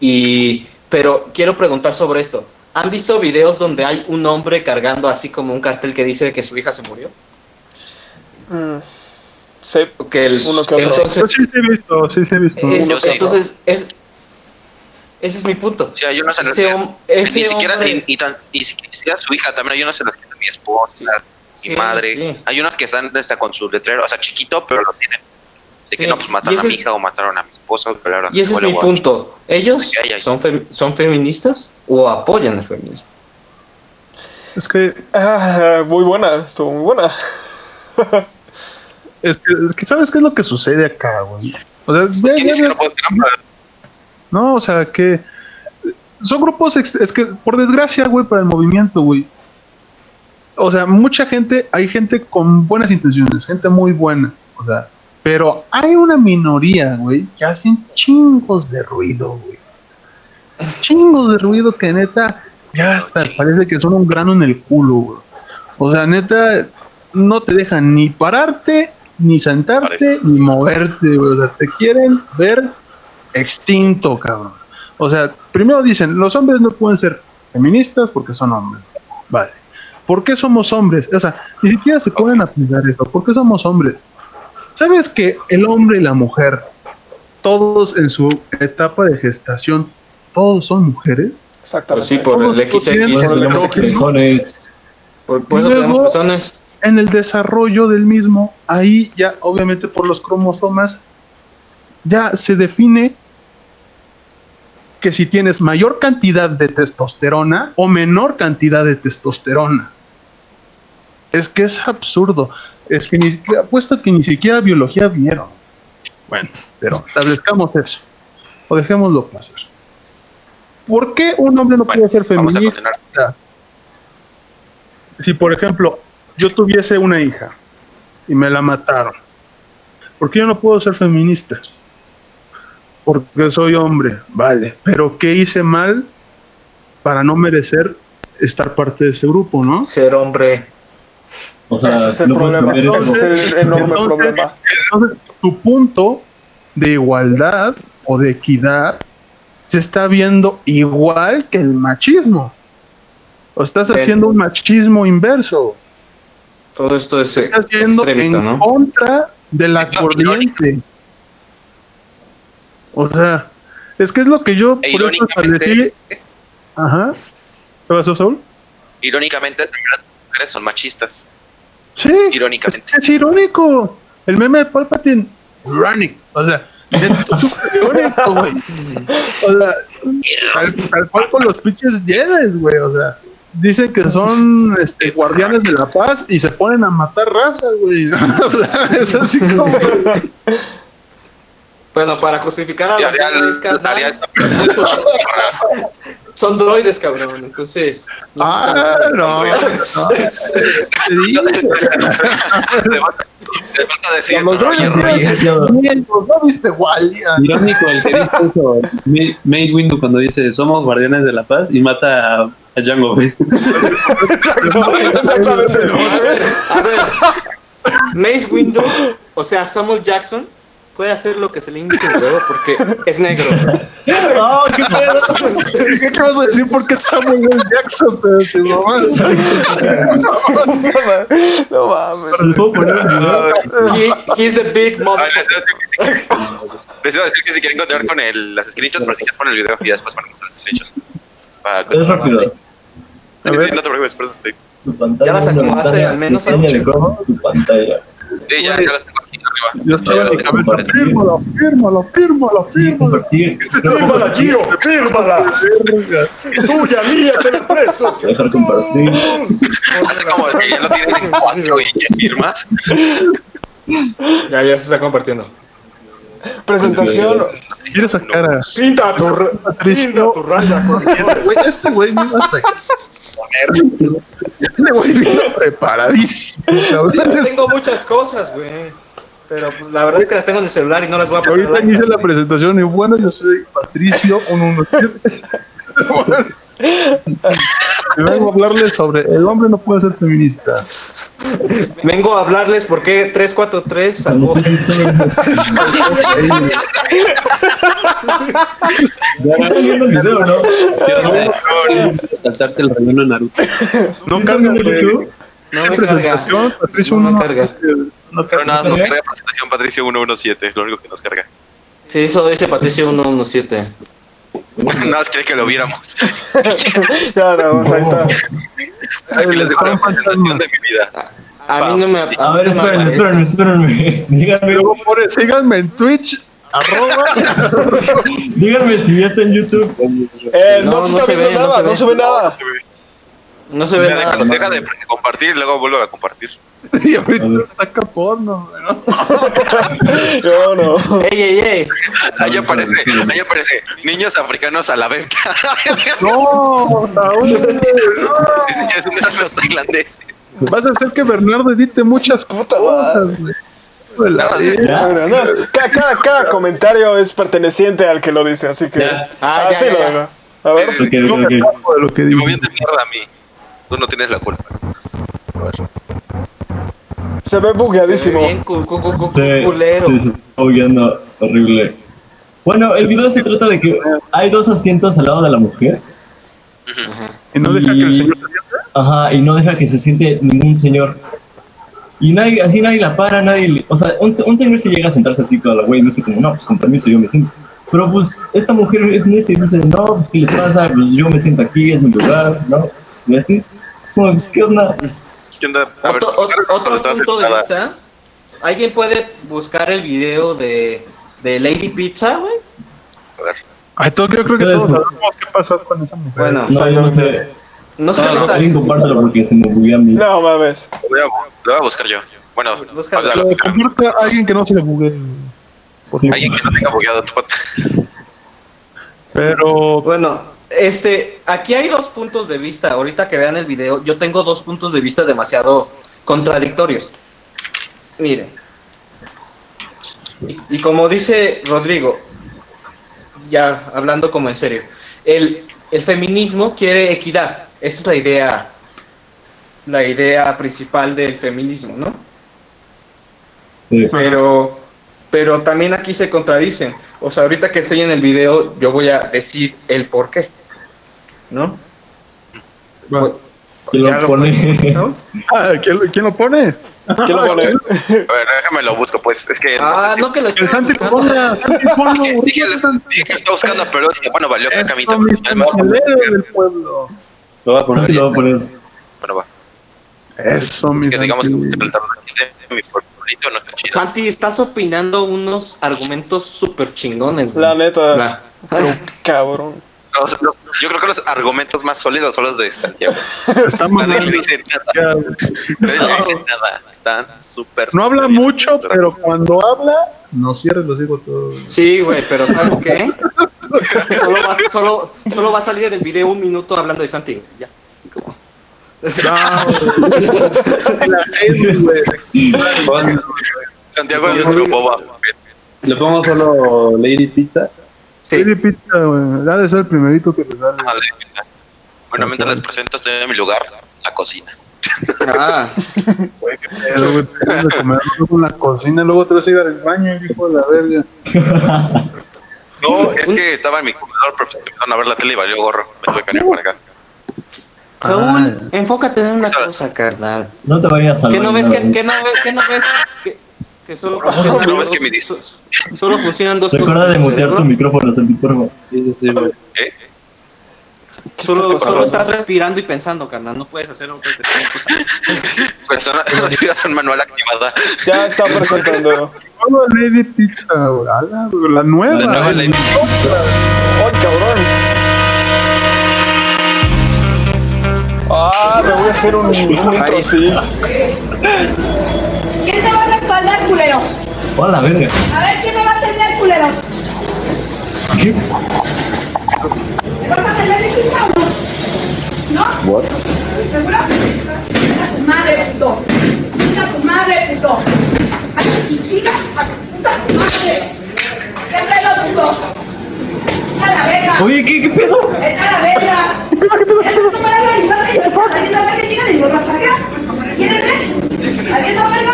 Y, pero quiero preguntar sobre esto. ¿Han visto videos donde hay un hombre cargando así como un cartel que dice que su hija se murió?
Mm, sí.
O que el-
Uno que otro.
yo
entonces,
sí, sí he visto, sí, sí he visto.
es-
Yo
entonces es, ese es mi punto.
Los
Ese
que
hom- ese
ni siquiera,
hombre-
y, y tan, y si- siquiera su hija, también hay unos en los que mi esposa,
Sí,
mi madre,
sí.
hay unos que están hasta con su letrero, o sea, chiquito, pero lo tienen. De que
Sí,
no, pues
y
mataron a
ese
mi
es-
hija o mataron a mi bla, bla,
Y ese es mi punto. ¿Ellos
Ay, ay, ay.
son, son feministas o apoyan el feminismo?
Es que,
Ah, muy buena, estuvo muy buena.
es que, es que ¿sabes qué es lo que sucede acá, güey? O sea, ya-
¿Quién
ya-
dice que no puedo tener
No, o sea, que son grupos, es que por desgracia, güey, para el movimiento, güey. O sea, mucha gente, hay gente con buenas intenciones, gente muy buena, o sea, pero hay una minoría, güey, que hacen chingos de ruido, güey. Chingos de ruido que neta, ya hasta parece que son un grano en el culo, güey. O sea, neta, no te dejan ni pararte, ni sentarte,
Parece.
ni moverte, güey. O sea, te quieren ver extinto, cabrón. O sea, primero dicen, los hombres no pueden ser feministas porque son hombres. Vale. ¿Por qué somos hombres? O sea, ni siquiera se pueden aplicar eso. ¿Por qué somos hombres? ¿Sabes que el hombre y la mujer, todos en su etapa de gestación, todos son mujeres?
Pues
Exactamente.
sí, por el XX.
Por eso tenemos.
Por, eso tenemos
luego-
personas.
En el desarrollo del mismo, ahí ya obviamente por los cromosomas, ya se define que si tienes mayor cantidad de testosterona o menor cantidad de testosterona. Es que es absurdo. Es que ni siquiera, apuesto que ni siquiera biología vieron. Bueno, pero establezcamos eso. O dejémoslo pasar. ¿Por qué un hombre no
Bueno,
puede ser feminista? Si, por ejemplo, yo tuviese una hija y me la mataron, ¿por qué yo no puedo ser feminista? Porque soy hombre, vale. Pero ¿qué hice mal para no merecer estar parte de ese grupo, no?
Ser hombre.
O sea,
Ese es el problema. Ese es el enorme
Entonces-
problema.
Entonces, tu punto de igualdad o de equidad se está viendo igual que el machismo. O estás haciendo un machismo inverso.
Todo esto es
Estás yendo
extremista,
en
¿no?
contra de la corriente. O sea, es que es lo que yo
E
por eso establecí. Ajá. ¿Qué pasó, Saúl?
Irónicamente, también las mujeres son machistas.
Sí.
Irónicamente.
Es, es irónico. El meme de Palpatine. Ironic. O sea, es súper irónico, güey. O sea, tal, tal cual con los pinches Jedis, güey. O sea, dicen que son este, guardianes de la paz y se ponen a matar raza, güey. O sea, es así como.
Bueno, para justificar a la gente son droides, cabrón. Entonces.
Ah, no. no. Te digo.
Le falta- decir
los droides, ¿No viste Wally?
Irónico el que dice eso, Ma- Mace Windu cuando dice somos guardianes de la paz y mata a, a Jango Fett.
Exactamente.
A ver, Mace Windu, o sea, Samuel Jackson, puede hacer lo que se le indique un huevo porque es negro.
No, ¿qué pedo? ¿Qué, qué vas a decir? Porque es Samuel L. Jackson, pero te mamás.
No mames.
¿Les puedo poner el video?
He, he's the big
Ay,
mother.
les iba a decir que- les iba a decir que si quieren continuar con el, las screenshots, pero si quieres poner el video y después ponemos las screenshots. Para
Es
continuar.
rápido.
Sí, sí, no te preocupes, por eso te-
Tu pantalla.
Ya las acomodaste, al menos,
de
Auche.
cómo tu pantalla.
Sí, ya, ya las tengo aquí arriba.
Yo estaba en
Ya
la
las tengo
cabeza.
aquí.
Fírmalo, fírmalo, fírmalo,
Sí,
fírmalo.
compartir.
¡Fírmala, Gio! ¡Fírmala! ¡Tuya, mía, te la presto!
Dejar compartir.
Hace como que ya lo tienen en cuatro y ya firmas.
Ya, ya se está compartiendo.
Presentación.
Quiero sacar a
Pinta tu,
Patricio.
tu raya
Güey, Este güey vino hasta acá. Este güey vino preparadísimo.
tengo muchas cosas, güey. Pero pues, la verdad es que las tengo en el celular y no las voy a pasar.
Ahorita hice la presentación y bueno, yo soy Patricio 117. Vengo a hablarles sobre el hombre no puede ser feminista.
Vengo a hablarles por qué 343
Cuando
salvó.
el.
Saltarte el relleno de Naruto.
No
¿Sí
carga güey.
YouTube?
No me carga.
presentación, Patricio
No
117. No carga.
nada, nos carga presentación Patricio 117, lo único que nos carga.
Sí, eso dice Patricio 117.
Nada más quería que lo viéramos.
Ya, no, ahí está.
Aquí les dejo la presentación de mi vida.
A mí no me
A ver,
no me
espérenme, espérenme, espérenme. Díganme,
síganme en Twitch, arroba.
díganme si ya está en YouTube.
Eh, no,
No,
se
no
está
se
viendo
ve, no
nada,
se
no se ve nada.
No se ve nada.
deja de compartir y luego vuelvo a compartir.
Y ahorita saca porno, ¿no?
Yo no.
Ey, ey, ey.
Ahí aparece, ahí aparece, niños africanos a la venta.
No, Saúl, no.
Dicen que es uno de los tailandeses.
Vas a hacer que Bernardo edite muchas
Puta
cosas,
no, Cada, cada, cada comentario es perteneciente al que lo dice, así que.
Ya.
Ah,
así
ya,
lo
ya.
dejo. A ver.
Sí, sí,
Ok,
Yo me
ok, ok.
acuerdo de lo que
Y
dijo.
me de mierda a mí. Tú no tienes la culpa.
Se ve
Se ve
bugueadísimo.
Bien cu- cu- cu-
Se,
culero.
se, se está oyendo horrible. Bueno, el video se trata de que hay dos asientos al lado de la mujer.
Y no deja que el
Y-
señor se siente.
Ajá, y no deja que se siente ningún señor. Y nadie, así nadie la para, nadie. le- O sea, un, un señor se llega a sentarse así con la güey y dice, como, no, pues con permiso, yo me siento. Pero pues esta mujer es necia y dice, no, pues ¿qué les pasa? Pues yo me siento aquí, es mi lugar, ¿no? Y así. Es como, pues, ¿qué onda?
¿Qué onda? A ver,
Otro, otro- punto de vista. ¿Alguien puede buscar el video de, de Lady Pizza, güey?
A ver.
Ay, todo, yo creo que todos sabemos qué pasó con esa mujer.
Bueno,
No, yo no sé.
no sé
No,
les
no, compártelo porque se me buguea a mí.
No mames.
Lo voy a, lo voy a buscar yo. Bueno,
comparte a alguien que no se le bugue.
Sí.
alguien que no tenga bugueado tu.
Pero
Bueno, este, aquí hay dos puntos de vista. Ahorita que vean el video, yo tengo dos puntos de vista demasiado contradictorios. Miren. Y, como dice Rodrigo, ya hablando como en serio, el, el feminismo quiere equidad. Esa es la idea, la idea principal del feminismo, ¿no?
Sí.
Pero, pero también aquí se contradicen. O sea, ahorita que enseñen el video, yo voy a decir el por qué. ¿No?
Que lo
Ya lo
pone.
¿no?
Ah, ¿quién, lo- quién lo pone?
¿Quién lo pone?
A ver, déjame lo busco, pues. Es que.
Ah,
sé si-
no que lo
El Santi lo ponga, Santi ponlo.
Dije, que lo estaba buscando, pero dije, bueno, valió que
santalero del pueblo.
Lo voy a poner.
Santi lo va a poner.
Bueno, va.
Eso, mi
Es que digamos que mi pueblito no está chido.
Santi, estás opinando unos argumentos súper chingones. güey.
La neta.
La-
Pero cabrón.
Los- los- yo creo que los argumentos más sólidos son los de Santiago.
Está
Nadie le dice nada. Nadie le dice nada. Están súper.
No habla mucho, pero cuando habla, no cierres los digo todos.
Sí, güey, pero ¿sabes qué? Solo va, solo, solo va a salir del video un minuto hablando de Santi. Ya. Así como-.
Santiago es nuestro boba.
Le pongo solo Lady Pizza.
Sí.
Lady Pizza, güey. Ha de ser el primerito que te sale.
Ah, la pizza. Bueno, mientras les presento, estoy en mi lugar, la cocina.
Ah,
Güey, qué pedo, güey. En la cocina, luego te vas a ir al baño, hijo de la verga.
No, es que estaba en mi comedor, pero pues empezaron a ver la tele y valió gorro. Me tuve que venir por acá.
Saúl, enfócate en una cosa, carnal.
No te vayas a
¿Qué no ves? ¿Qué, qué no ves? ¿Qué no ves? Que, solo funcionan
no ves
dos-
que me dice?
so- Solo funcionan dos
Recuerda
cosas.
de mutear tu micrófono, Santi, por favor.
Sí, sí, sí.
¿Eh?
Solo, solo estás respirando y pensando, carnal. No puedes hacer otras cosas.
Persona, respiración manual activada.
Ya está presentando.
Lady Pizza, güey. Ala, güey, La nueva.
La nueva Lady
¡Ay, cabrón! Ah, me voy a hacer un, un intro así.
Culero?
Hola, verga.
A ver, ¿quién me va a atender, culero?
¿Qué?
¿Me vas a atender mi hija o no? ¿No? ¿Seguro? Chica tu madre, puto. Chica tu madre, puto. Y chica a tu puta madre. ¿Qué pedo, puto? A la verga.
Oye, ¿qué, qué pedo?
¡Está a la verga! ¿Eres tú para la libertad y ¿Alguien sabe qué de hidrofagía? ¿Quieres ver? ¿Alguien sabe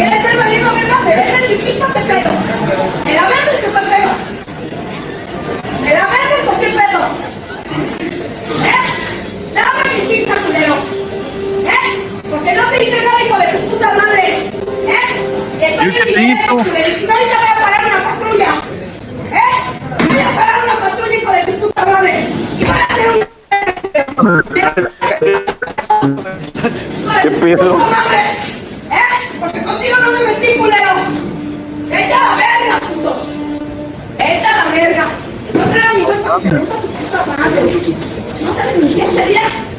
verga, mijo? ¿Quieres ver valiendo verga? ¿Se vende mi pizza qué pedo? ¿Me la vendes o pedo? ¿Me la vendes o qué pedo? ¿Eh? Dame mi pizza, culero. ¿Eh? Porque no te hice nada, hijo de tu puta madre. ¿Eh? Estoy
¿Yo qué
en mi
te
derecho,
hizo?
culero, si no, ahorita voy a parar una patrulla. ¿Eh? Voy a parar una patrulla, hijo de tu puta madre. Y voy a hacer un...
¿Qué pedo?
¡Puta madre! ¿Eh? Porque contigo no me metí, culero. ¡Vete a la verga, puto! ¡Vete a la verga! No te la digo para que no tu puta madre. No sabes ni.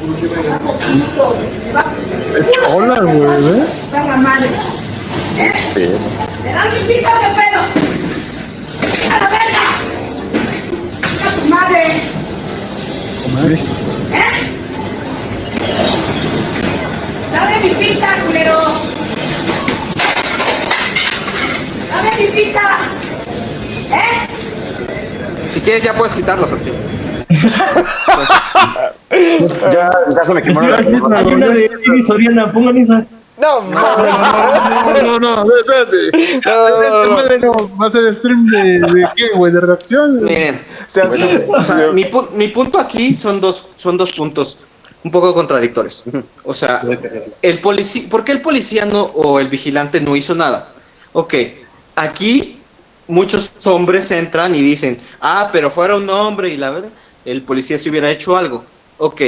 Poquito, me va
Hola, güey, ¿eh?
Perra madre. ¿Eh?
Sí.
¿Me das mi pizza o qué pedo? ¡A la verga! ¡A tu madre! ¿Eh? Dame mi pizza, culero. Dame mi pizza. ¿Eh?
Si quieres, ya puedes quitarlo, Santi.
Ya, ya se me
de Soriana, pongan esa.
No,
No, no, no, no, espérate.
No, no, no,
Esta
no.
madre no va a ser stream de, de qué, güey, de reacción. güey?
Miren, o sea, mi, pu- mi punto aquí son dos, son dos puntos un poco contradictorios. O sea, el policía, ¿por qué el policía no o el vigilante no hizo nada? Ok, aquí muchos hombres entran y dicen, ah, pero fuera un hombre y la verdad, el policía se hubiera hecho algo. Ok,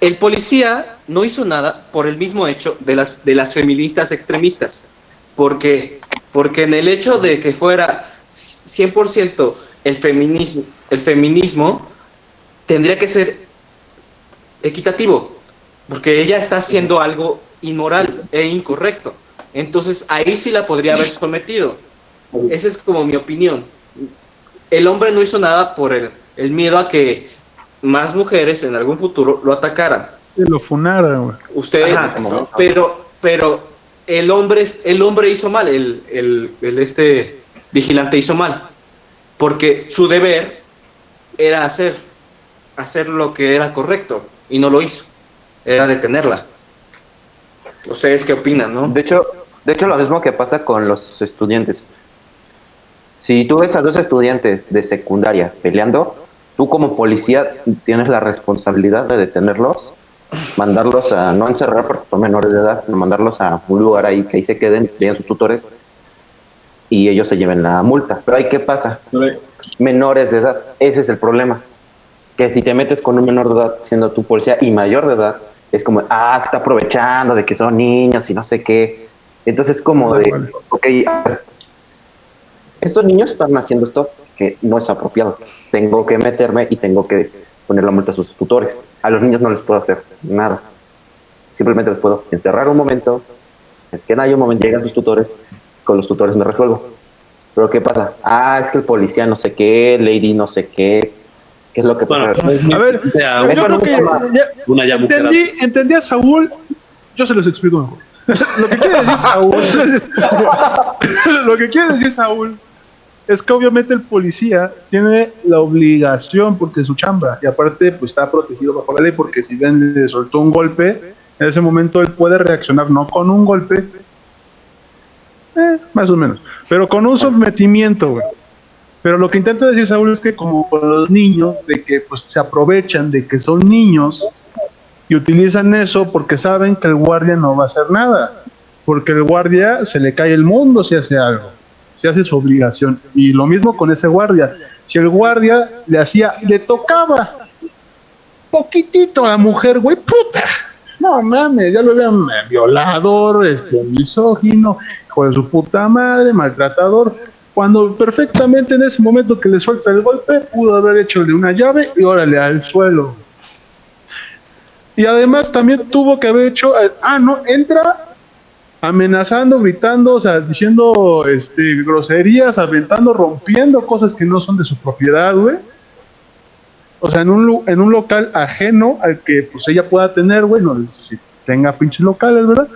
el policía no hizo nada por el mismo hecho de las, de las feministas extremistas. ¿Por qué? Porque en el hecho de que fuera 100% el feminismo, el feminismo tendría que ser equitativo, porque ella está haciendo algo inmoral e incorrecto. Entonces ahí sí la podría haber sometido. Esa es como mi opinión. El hombre no hizo nada por el, el miedo a que más mujeres en algún futuro lo atacaran.
Que lo funara, güey.
Ustedes,
Ajá, como-
pero, pero el hombre, el hombre hizo mal, el, el, el este vigilante hizo mal, porque su deber era hacer, hacer lo que era correcto y no lo hizo, era detenerla. ¿Ustedes qué opinan, no?
De hecho, de hecho, lo mismo que pasa con los estudiantes. Si tú ves a dos estudiantes de secundaria peleando, tú como policía tienes la responsabilidad de detenerlos, mandarlos a, no encerrar porque son menores de edad, sino mandarlos a un lugar ahí que ahí se queden, lean sus tutores y ellos se lleven la multa. Pero ahí, ¿qué pasa? Menores de edad, ese es el problema. Que si te metes con un menor de edad siendo tu policía y mayor de edad, es como, ah, se está aprovechando de que son niños y no sé qué. Entonces es como de, ok, a ver, estos niños están haciendo esto que no es apropiado. Tengo que meterme y tengo que poner la multa a sus tutores. A los niños no les puedo hacer nada. Simplemente les puedo encerrar un momento. Es que hay un momento, llegan sus tutores, con los tutores me resuelvo. Pero ¿qué pasa? Ah, es que el policía no sé qué, Lady no sé qué. ¿Qué es lo que pasa?
Bueno,
A ver, yo creo que ya, entendí, entendí a Saúl. Yo se los explico mejor. lo que quiere decir Saúl, lo que quiere decir Saúl es que obviamente el policía tiene la obligación porque es su chamba y aparte pues está protegido bajo la ley porque si ven le soltó un golpe, en ese momento él puede reaccionar no con un golpe, eh, más o menos, pero con un sometimiento. Pero lo que intenta decir Saúl es que como los niños, de que pues se aprovechan de que son niños y utilizan eso porque saben que el guardia no va a hacer nada. Porque el guardia se le cae el mundo si hace algo, si hace su obligación. Y lo mismo con ese guardia. Si el guardia le hacía, le tocaba poquitito a la mujer, güey, puta. No mames, ya lo vean eh, violador, este, misógino, hijo de su puta madre, maltratador. Cuando perfectamente en ese momento que le suelta el golpe, pudo haber hechole una llave y órale al suelo. Y además también tuvo que haber hecho, eh, ah, no, entra amenazando, gritando, o sea, diciendo este, groserías, aventando, rompiendo cosas que no son de su propiedad, güey. O sea, en un, en un local ajeno al que pues ella pueda tener, güey, no si tenga pinches locales, ¿verdad?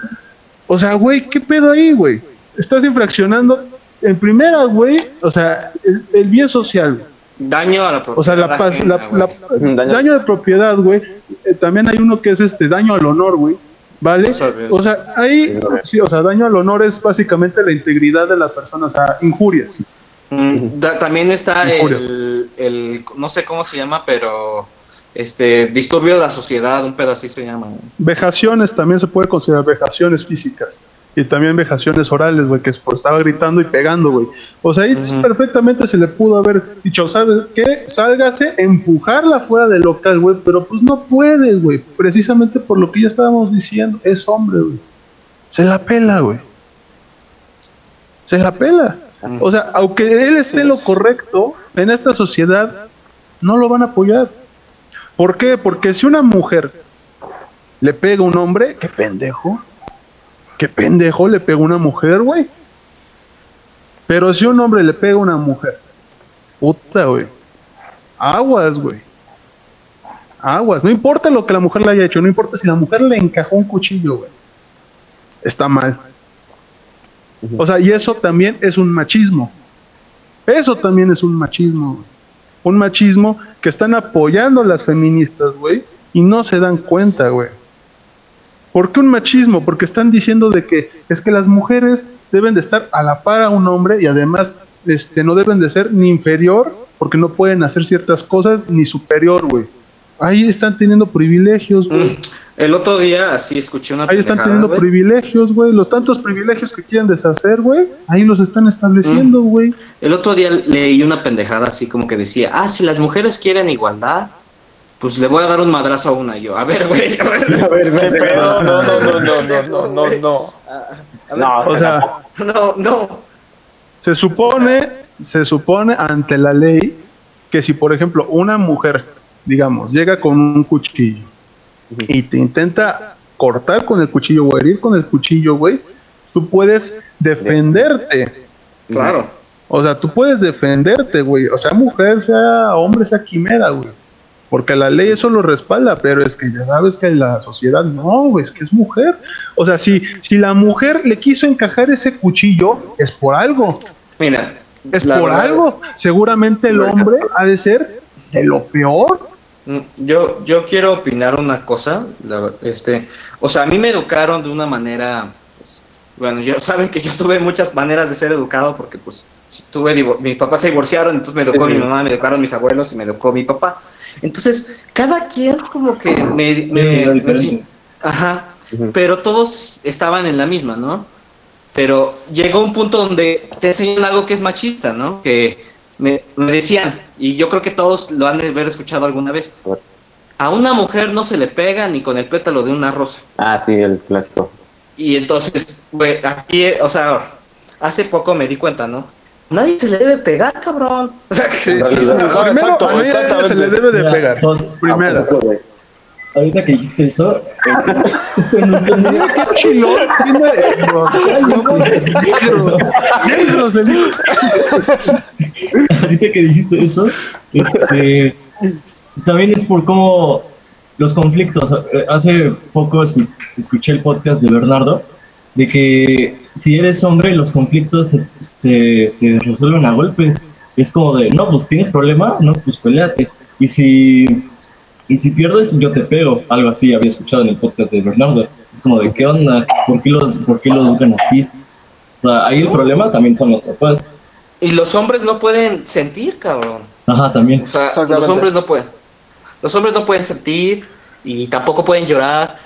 O sea, güey, ¿qué pedo ahí, güey? Estás infraccionando en primera, güey, o sea, el, el bien social.
Daño a la propiedad.
O sea, la, paz- la-
güey.
la-
Daño-
daño de propiedad, güey. Eh, también hay uno que es este daño al honor, güey. ¿Vale? O sea, ahí, sí, o sea, daño al honor es básicamente la integridad de la persona, o sea, injurias.
Mm, da- también está el, el, no sé cómo se llama, pero este disturbio de la sociedad, un pedo así se llama.
Vejaciones también se puede considerar vejaciones físicas. Y también vejaciones orales, güey, que estaba gritando y pegando, güey. O sea, ahí perfectamente se le pudo haber dicho, ¿sabes qué? Sálgase, empujarla fuera del local, güey, pero pues no puede, güey. Precisamente por lo que ya estábamos diciendo, es hombre, güey. Se la pela, güey. Se la pela. O sea, aunque él esté lo correcto, en esta sociedad no lo van a apoyar. ¿Por qué? Porque si una mujer le pega a un hombre, qué pendejo. Qué pendejo le pega a una mujer, güey. Pero si un hombre le pega a una mujer, puta, güey. Aguas, güey. Aguas. No importa lo que la mujer le haya hecho, no importa si la mujer le encajó un cuchillo, güey. Está mal. O sea, y eso también es un machismo. Eso también es un machismo. güey. Un machismo que están apoyando las feministas, güey, y no se dan cuenta, güey. ¿Por qué un machismo? Porque están diciendo de que es que las mujeres deben de estar a la par a un hombre y además este, no deben de ser ni inferior porque no pueden hacer ciertas cosas ni superior, güey. Ahí están teniendo privilegios, güey.
Mm, El otro día así escuché una
Ahí están teniendo
güey.
privilegios, güey. Los tantos privilegios que quieren deshacer, güey. Ahí los están estableciendo, güey.
El otro día leí una pendejada así como que decía, ah, si las mujeres quieren igualdad, pues le voy a dar un madrazo a una. Yo, a ver, güey, a ver.
A ver,
¿Qué
vete.
pedo? No, no, no, no, no, no, no, no.
No,
O sea,
No, no.
se supone, se supone ante la ley que si, por ejemplo, una mujer, digamos, llega con un cuchillo y te intenta cortar con el cuchillo o herir con el cuchillo, güey, tú puedes defenderte.
Claro.
O sea, tú puedes defenderte, güey. O sea, mujer, sea hombre, sea quimera, güey. Porque la ley eso lo respalda, pero es que ya sabes que la sociedad no, es que es mujer. O sea, si, si la mujer le quiso encajar ese cuchillo, es por algo.
Mira.
Es por
verdad-
algo. Seguramente el hombre ha de ser de lo peor.
Mm, Yo, yo quiero opinar una cosa, la- este, o sea, a mí me educaron de una manera, pues, bueno, yo saben que yo tuve muchas maneras de ser educado porque pues tuve mis papás se divorciaron, entonces me educó
Sí.
mi mamá, me educaron mis abuelos y me educó mi papá. Entonces, cada quien como que me, ajá, pero todos estaban en la misma, ¿no? Pero llegó un punto donde te enseñan algo que es machista, ¿no? Que me, decían, y yo creo que todos lo han de haber escuchado alguna vez, a una mujer no se le pega ni con el pétalo de una rosa.
Ah, sí, el clásico.
Y entonces, güey, aquí, o sea, hace poco me di cuenta, ¿no? Nadie se le debe pegar, cabrón. O sea, que-
En realidad.
Primero,
exacto,
a nadie se le debe de
Mira,
pegar.
Jos,
Primero.
Ahorita que dijiste eso, eh,
qué chilón tiene. Negro. Negro, se le-
ahorita que dijiste eso, este, también es por cómo los conflictos. eh, Hace poco escu- escuché el podcast de Bernardo de que si eres hombre los conflictos se, se, se resuelven a golpes. Es como de, no, pues tienes problema, no, pues peleate. Y si, y si pierdes, yo te pego. Algo así había escuchado en el podcast de Bernardo. Es como de, ¿qué onda? ¿Por qué los, por qué lo educan así? O sea, ahí el problema también son los papás.
y los hombres no pueden sentir, cabrón.
Ajá, también.
O sea, los hombres no pueden. Los hombres no pueden sentir y tampoco pueden llorar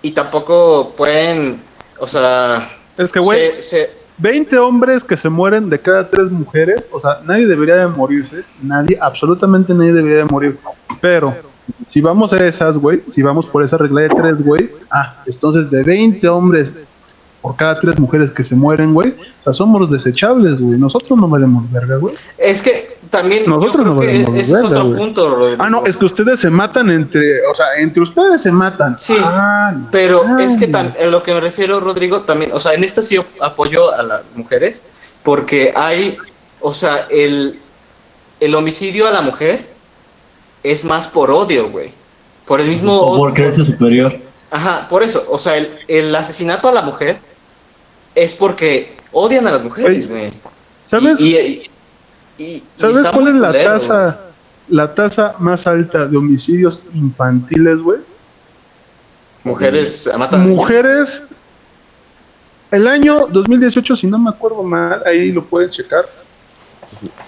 y tampoco pueden, o sea,
Es que, güey,
se- se-
20 hombres que se mueren de cada tres mujeres, o sea, nadie debería de morirse, nadie, absolutamente nadie debería de morir. Pero, si vamos a esas, güey, si vamos por esa regla de tres, güey, ah, entonces de 20 hombres por cada tres mujeres que se mueren, güey, o sea, somos los desechables, güey, nosotros no valemos verga, güey.
es que también
Nosotros
yo creo
no
que
valemos
ese es otro
güey.
punto. Rodrigo.
Ah, no, es que ustedes se matan entre, o sea, entre ustedes se matan.
Sí,
Ah, no.
Pero es que en lo que me refiero, Rodrigo, también, o sea, en esto sí apoyo a las mujeres, porque hay, o sea, el, el homicidio a la mujer es más por odio, güey. Por el mismo...
O por creerse superior.
Ajá, por eso, o sea, el, el asesinato a la mujer es porque odian a las mujeres, güey.
¿Sabes?
Y, y- y-
¿Sabes cuál es la
culero,
tasa, la tasa más alta de homicidios infantiles, güey?
Mujeres matan a niños.
Mujeres, el año 2018, si no me acuerdo mal, ahí lo pueden checar,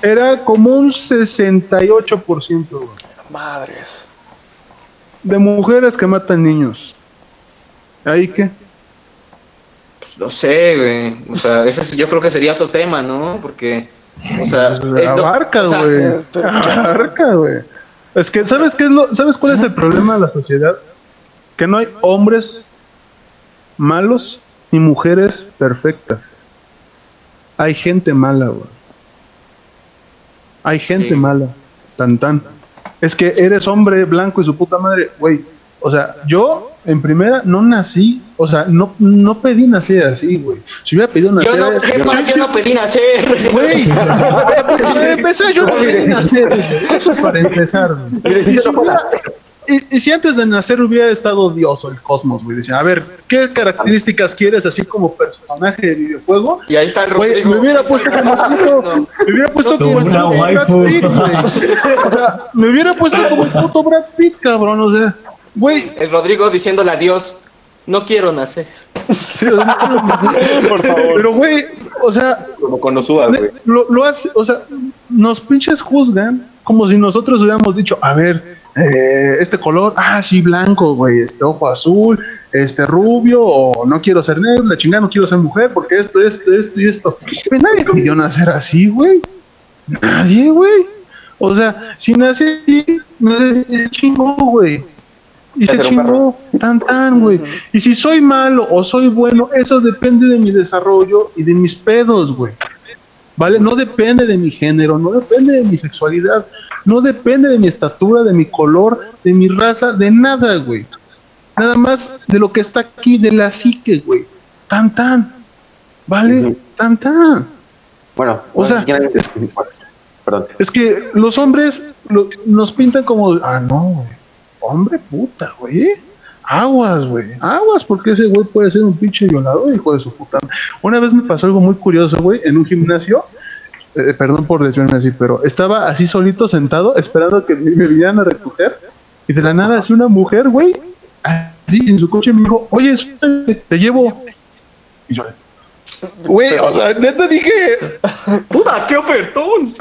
era como un 68% güey,
Madres.
de mujeres que matan niños. ¿Ahí qué?
Pues no sé, güey. O sea, ese es- yo creo que sería otro tema, ¿no? Porque, o sea,
Pues, abarca,
o sea,
güey.
eh,
abarca, güey. Es que, ¿sabes qué es lo, ¿sabes cuál es el problema de la sociedad? Que no hay hombres malos ni mujeres perfectas. Hay gente mala, güey. Hay gente
Sí.
mala. Tan tan. Es que eres hombre blanco y su puta madre, güey. O sea, yo en primera no nací, o sea, no, no pedí nacer así, güey. Si hubiera pedido nacer.
yo no,
sí,
yo no pedí nacer.
Güey, para empezar, yo no pedí nacer. Eso para empezar. güey. Y si, hubiera- y- y si antes de nacer hubiera estado Dios o el cosmos, güey, decía, a ver, ¿qué características quieres así como personaje de videojuego?
Y ahí está el
Güey,
Rodrigo.
me hubiera puesto como puto, me hubiera puesto como el
Una
puto Brad. Pitt, güey. O sea, me hubiera puesto como el puto Brad Pitt, cabrón, o sea, güey,
El Rodrigo diciéndole adiós. No quiero nacer.
Sí, o sea, no quiero-
Por favor.
Pero, güey, o sea,
Como con Osuba,
de-
güey.
lo, lo hace, o sea, nos pinches juzgan como si nosotros hubiéramos dicho, a ver, eh, este color, ah, sí, blanco, güey, este ojo azul, este rubio, o no quiero ser negro, la chingada, no quiero ser mujer, porque esto, esto, esto y esto. Nadie pidió nacer así, güey. Nadie, güey. O sea, si nace así, se chingó, güey. Y se chingó, tan tan, güey. Y si soy malo o soy bueno, eso depende de mi desarrollo y de mis pedos, güey. ¿Vale? No depende de mi género, no depende de mi sexualidad, no depende de mi estatura, de mi color, de mi raza, de nada, güey. Nada más de lo que está aquí, de la psique, güey. Tan tan. ¿Vale? Tan tan.
Bueno,
O sea,
ya-
es-
perdón.
Es que los hombres lo- nos pintan como, ah, no, güey. Hombre puta, güey. Aguas, güey. Aguas, porque ese güey puede ser un pinche violador, hijo de su puta. Una vez me pasó algo muy curioso, güey, en un gimnasio. Eh, perdón por desviarme así, pero estaba así solito sentado esperando que me, me a recoger. Y de la nada, así una mujer, güey, así en su coche me dijo, oye, te llevo. Y yo, güey, o sea, neta dije,
¡Puta, qué ofertón!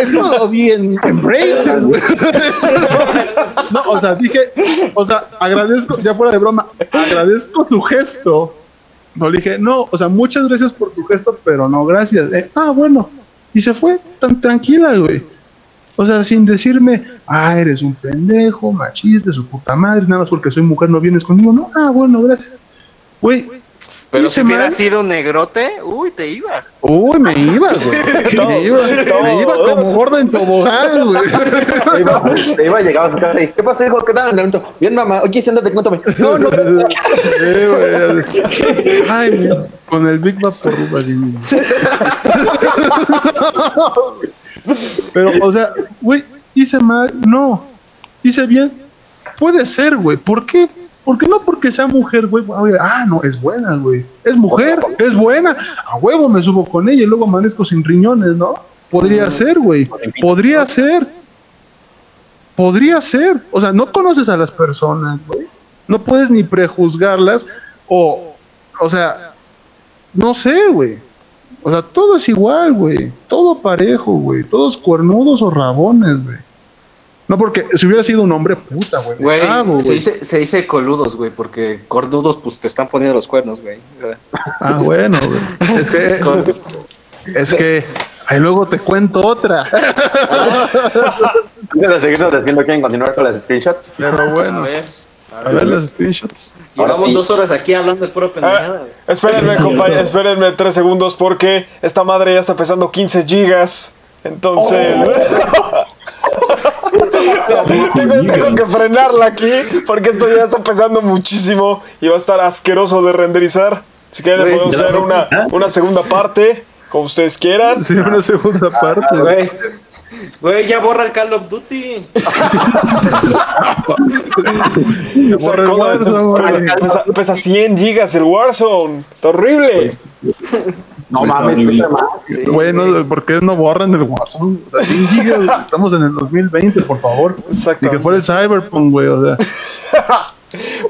es todo bien en Brazers, güey. No, o sea, dije, o sea, agradezco, ya fuera de broma, agradezco tu gesto. No le dije, no, o sea, muchas gracias por tu gesto, pero no, gracias. Eh, ah, bueno. Y se fue tan tranquila, güey. O sea, sin decirme, ah, eres un pendejo, machista, su puta madre, nada más porque soy mujer no vienes conmigo. No, ah, bueno, gracias. Güey,
Pero si hubiera sido negrote, uy, te ibas.
Uy, me iba, güey. Me iba, me iba como gorda en tobogán, güey.
Te iba, te iba a llegar a su casa y, ¿qué pasa, hijo? ¿Qué tal? Le pregunto, Bien, mamá. Oye, siéntate, cuéntame. No, no.
Sí, güey. Ay, mira, con el Big Vapor así. Pero, o sea, güey, hice mal, no. Hice bien, puede ser, güey. ¿Por qué? Porque no porque sea mujer, güey. Ah, no, es buena, güey. Es mujer, es buena. A huevo me subo con ella y luego amanezco sin riñones, ¿no? Podría ser, güey. Podría ser. Podría ser. O sea, no conoces a las personas, güey. No puedes ni prejuzgarlas o, o sea, no sé, güey. O sea, todo es igual, güey. Todo parejo, güey. Todos cuernudos o rabones, güey. No, porque si hubiera sido un hombre puta, güey. me
Güey,
cago,
se dice, se dice coludos, güey, porque cornudos, pues te están poniendo los cuernos, güey.
Ah, bueno, güey. Es que, es que, ahí luego te cuento otra.
De seguirnos diciendo, ¿quieren continuar con las screenshots?
Pero
A
bueno,
ver,
a ver las screenshots.
llevamos dos horas aquí hablando de puro pendejada.
Ah,
güey.
espérenme, compañeros, espérenme tres segundos porque esta madre ya está pesando 15 gigas. Entonces. tengo, tengo que frenarla aquí porque esto ya está pesando muchísimo y va a estar asqueroso de renderizar. Si quieren,
Güey,
podemos hacer una, una segunda parte, como ustedes quieran.
Sí, una segunda parte, güey.
Güey, ya borra el Call of Duty.
O sea,
Borra el
¿cómo-
Warzone, güey.
pesa, pesa 100 gigas el Warzone. Está horrible.
No mames, pesa más.
Güey, no, ¿por qué no borran el Warzone? O sea, 100 gigas, estamos en el 2020, por favor. Y
Exactamente.
que fuera el Cyberpunk, güey, o sea.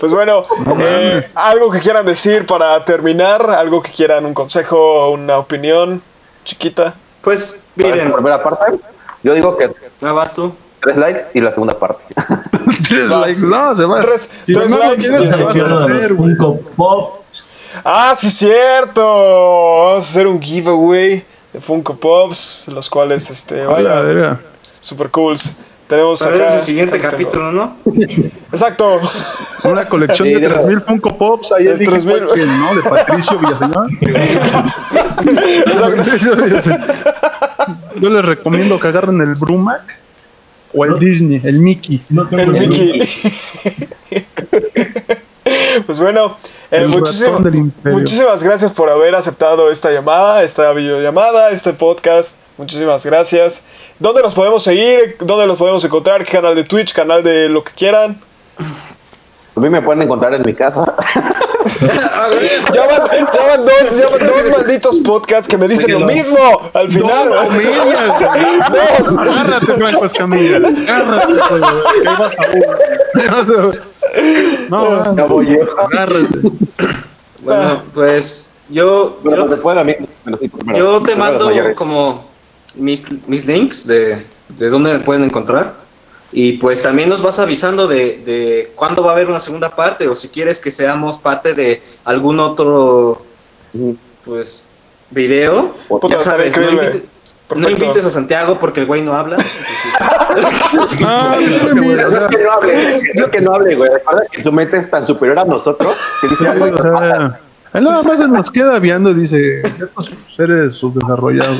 Pues bueno, eh, algo que quieran decir para terminar, algo que quieran, un consejo, una opinión chiquita.
Pues, miren,
esta primera parte, yo digo que
¿no vas tú?
tres likes y la segunda parte.
Tres likes, no, se va.
Tres-
si
tres
no
likes
quieres,
y
se
se
va a hacer,
Pop.
Ah, sí, cierto. Vamos a hacer un giveaway de Funko Pops, los cuales, este,
A la
vaya,
verga.
super cools. Tenemos
Para
acá.
ver el siguiente capítulo, ¿no?
Exacto.
Una colección
Sí,
de
de
3000 Funko Pops. Ahí
De
el dije
3000.
que no, de Patricio Villaseñor. Patricio Villaseñor. Yo les recomiendo que agarren el Brumac o el Disney, el Mickey.
No tengo
El Mickey. pues bueno, eh,
El
muchísimas, muchísimas gracias por haber aceptado esta llamada, esta videollamada, este podcast. Muchísimas gracias. ¿Dónde los podemos seguir? ¿Dónde los podemos encontrar? ¿Qué canal de Twitch? ¿Canal de lo que quieran?
A mí me pueden encontrar en mi casa.
Ya van, ya van dos, ya van dos malditos podcasts que me dicen lo mismo al final.
No. Agárrate, Franco Escamilla. Agárrate, No,
Ya voy yo.
agárrate.
Bueno, pues yo,
Bueno,
yo,
después de mí, bueno, sí, primero.
yo te mando como mis, mis links de, de dónde me pueden encontrar. Y pues también nos vas avisando de, de cuándo va a haber una segunda parte o si quieres que seamos parte de algún otro pues video.
Puta,
Ya
estaría
sabes, no,
increíble.
No invites a Santiago porque el güey no habla.
Ah, sí, güey, o sea,
Yo que no hable, yo que no hable, güey. Recuerda que su mente es tan superior a nosotros que dice algo y nos mata.
sea, él nada más se nos queda viendo y dice, estos seres subdesarrollados.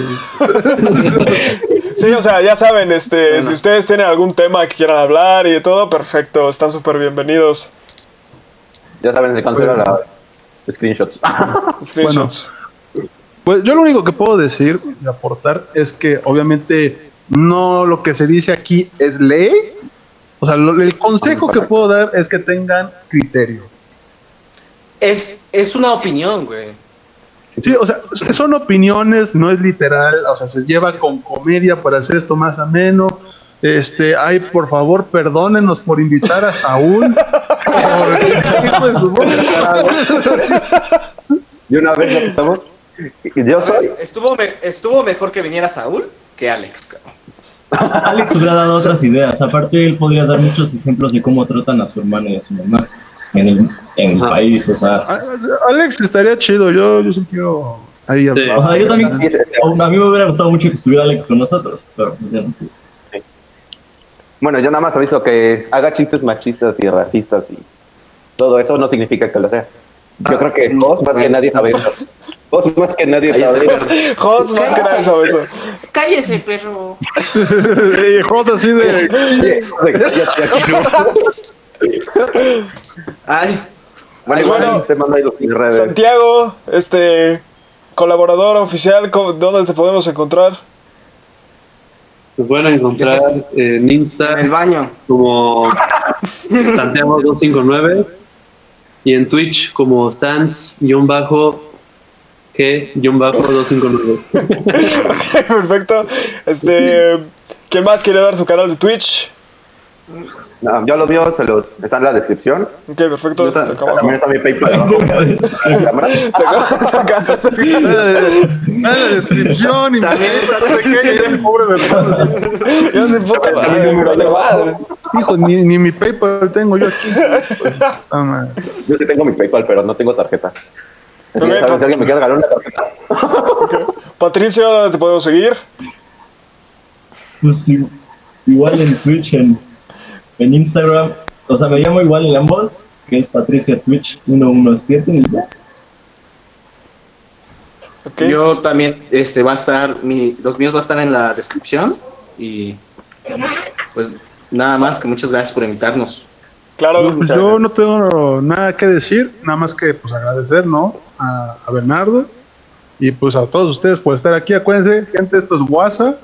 Sí, o sea, ya saben, este, si ustedes tienen algún tema que quieran hablar y de todo, perfecto, están súper bienvenidos.
Ya saben, se cancela la screenshots.
Screenshots.
Pues yo lo único que puedo decir y aportar es que obviamente no lo que se dice aquí es ley. O sea, lo- el consejo que puedo dar es que tengan criterio.
Es, es una opinión, güey.
Sí, o sea, son opiniones, no es literal, o sea, se lleva con comedia para hacer esto más ameno. Este, ay, por favor, perdónenos por invitar a Saúl. Puta.
Y una vez que estamos, yo soy.
Estuvo, me- estuvo mejor que viniera Saúl que Alex.
Alex hubiera dado otras ideas. Aparte, él podría dar muchos ejemplos de cómo tratan a su hermana y a su mamá en el, en el país. O sea,
Ah, Alex estaría chido, yo, yo sí quiero ahí
Sí.
o sea, yo también. A mí me hubiera gustado mucho que estuviera Alex con nosotros, pero pues ya no.
Bueno, yo nada más aviso que haga chistes machistas y racistas y todo eso no significa que lo sea. Yo creo que vos más que nadie sabe eso. Vos más que nadie sabe eso.
Jos, más que nadie sabe eso.
Cállese, perro.
Cosas así de.
Ay,
Bueno, igual
Bueno,
te mando ahí los redes.
Santiago, este, colaborador oficial, ¿cómo- ¿dónde te podemos encontrar?
Nos pueden encontrar en
en el
Insta
baño.
como Santiago259 y en Twitch como Stans-G-259.
Perfecto. Este, ¿quién más quiere dar su canal de Twitch?
No, yo los míos se los, está en la descripción.
Ok, perfecto.
Yo
acabo-
También está mi PayPal abajo.
Sacar-
en la descripción y
También está
pobre de
puta madre, me vale madre.
Hijo, ni, ni mi PayPal tengo yo aquí.
Yo sí tengo mi PayPal, pero no tengo tarjeta. Así que,
Ok,
¿saben? Si alguien me quiere regalar una tarjeta.
Patricio, ¿dónde te podemos seguir?
Pues igual en Twitch, en, en Instagram. O sea, me llamo igual en ambos, que es Patricia Twitch 117 y ya.
Ok.
Yo también, este, va a estar, mi, los míos va a estar en la descripción y pues nada más que muchas gracias por invitarnos.
Claro.
Pues yo no tengo nada que decir, nada más que pues agradecer, ¿no? A, a Bernardo y pues a todos ustedes por estar aquí. Acuérdense, gente, esto es WhatsApp.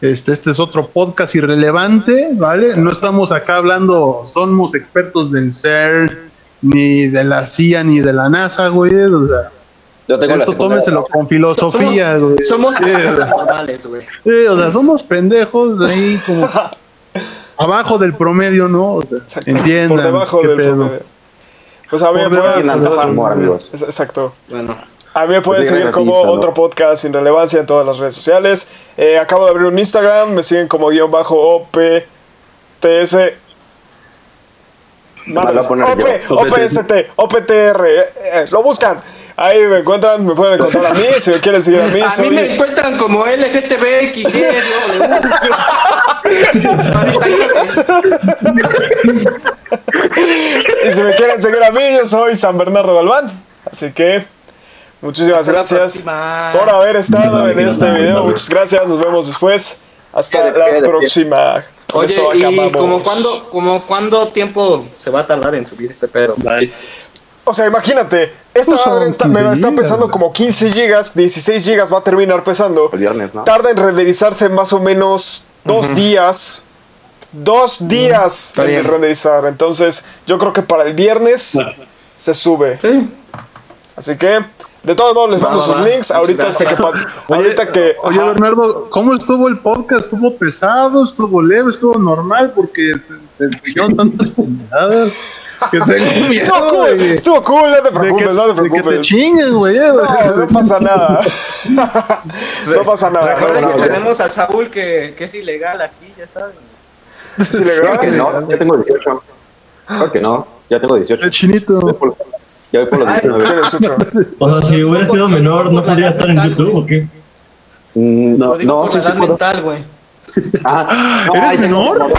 Este, este es otro podcast irrelevante, ¿vale? No estamos acá hablando, somos expertos del CERN, ni de la CIA, ni de la NASA, güey. O sea,
Yo tengo
esto tómenselo con filosofía, güey.
Somos
Sí,
normales, güey.
Sí, o sea, somos pendejos de ahí como abajo del promedio, ¿no? O sea, entiendan.
Por debajo del
pedo.
promedio. Pues a mí me
Por
pueden-
amigos.
Exacto.
Bueno,
A mí me pueden
Pues
seguir como otro podcast sin relevancia en todas las redes sociales. Eh, acabo de abrir un Instagram, me siguen como guion bajo OPTS. Madres, OP. OPST, OPTR, eh, eh, lo buscan. Ahí me encuentran, me pueden encontrar a mí, si me quieren seguir a mí,
a mí
soy...
me encuentran como LGTBX.
Y si me quieren seguir a mí, yo soy San Bernardo Galván. Así que muchísimas
Hasta
gracias por haber estado en este video. Muchas gracias, nos vemos después. Hasta la próxima.
Oye,
esto
¿y como cuándo, como cuándo tiempo se va a tardar en subir este pedo?
Bye.
O sea, imagínate, esta
Pues
madre está, me
15
está pesando como 15 gigas, 16 gigas va a terminar pesando.
El viernes, ¿no?
Tarda en renderizarse más o menos dos días. Dos días
Está
en renderizar. Entonces, yo creo que para el viernes
Bueno.
se sube.
Sí.
Así que, de todos modos, les mando sus links. Ahorita hasta que. ahorita que.
Oye,
ajá.
Bernardo, ¿cómo estuvo el podcast? ¿Estuvo pesado? ¿Estuvo leve? ¿Estuvo normal? Porque se, se tantas pendejadas. Que tengo miedo,
Estuvo cool,
güey.
estuvo cool, no te
De que,
preocupes, no te
de que te
preocupes.
chingues, güey. eh, güey.
No, no pasa nada. no pasa nada. no
Recuerden
pasa
que
nada.
tenemos al Saúl que, que es ilegal aquí, ya saben.
¿Es ilegal?
Creo que no, ya tengo 18. Creo que no, ya tengo 18.
El chinito.
Voy por- Ya voy por los
Ay,
19.
¿Qué es ocho?
O sea, si hubiera sido menor, ¿no podría estar en YouTube o qué?
Mm, No,
digo
no,
por
sí,
la
sí
edad
puedo.
mental, güey.
Ah, no,
¿Eres menor?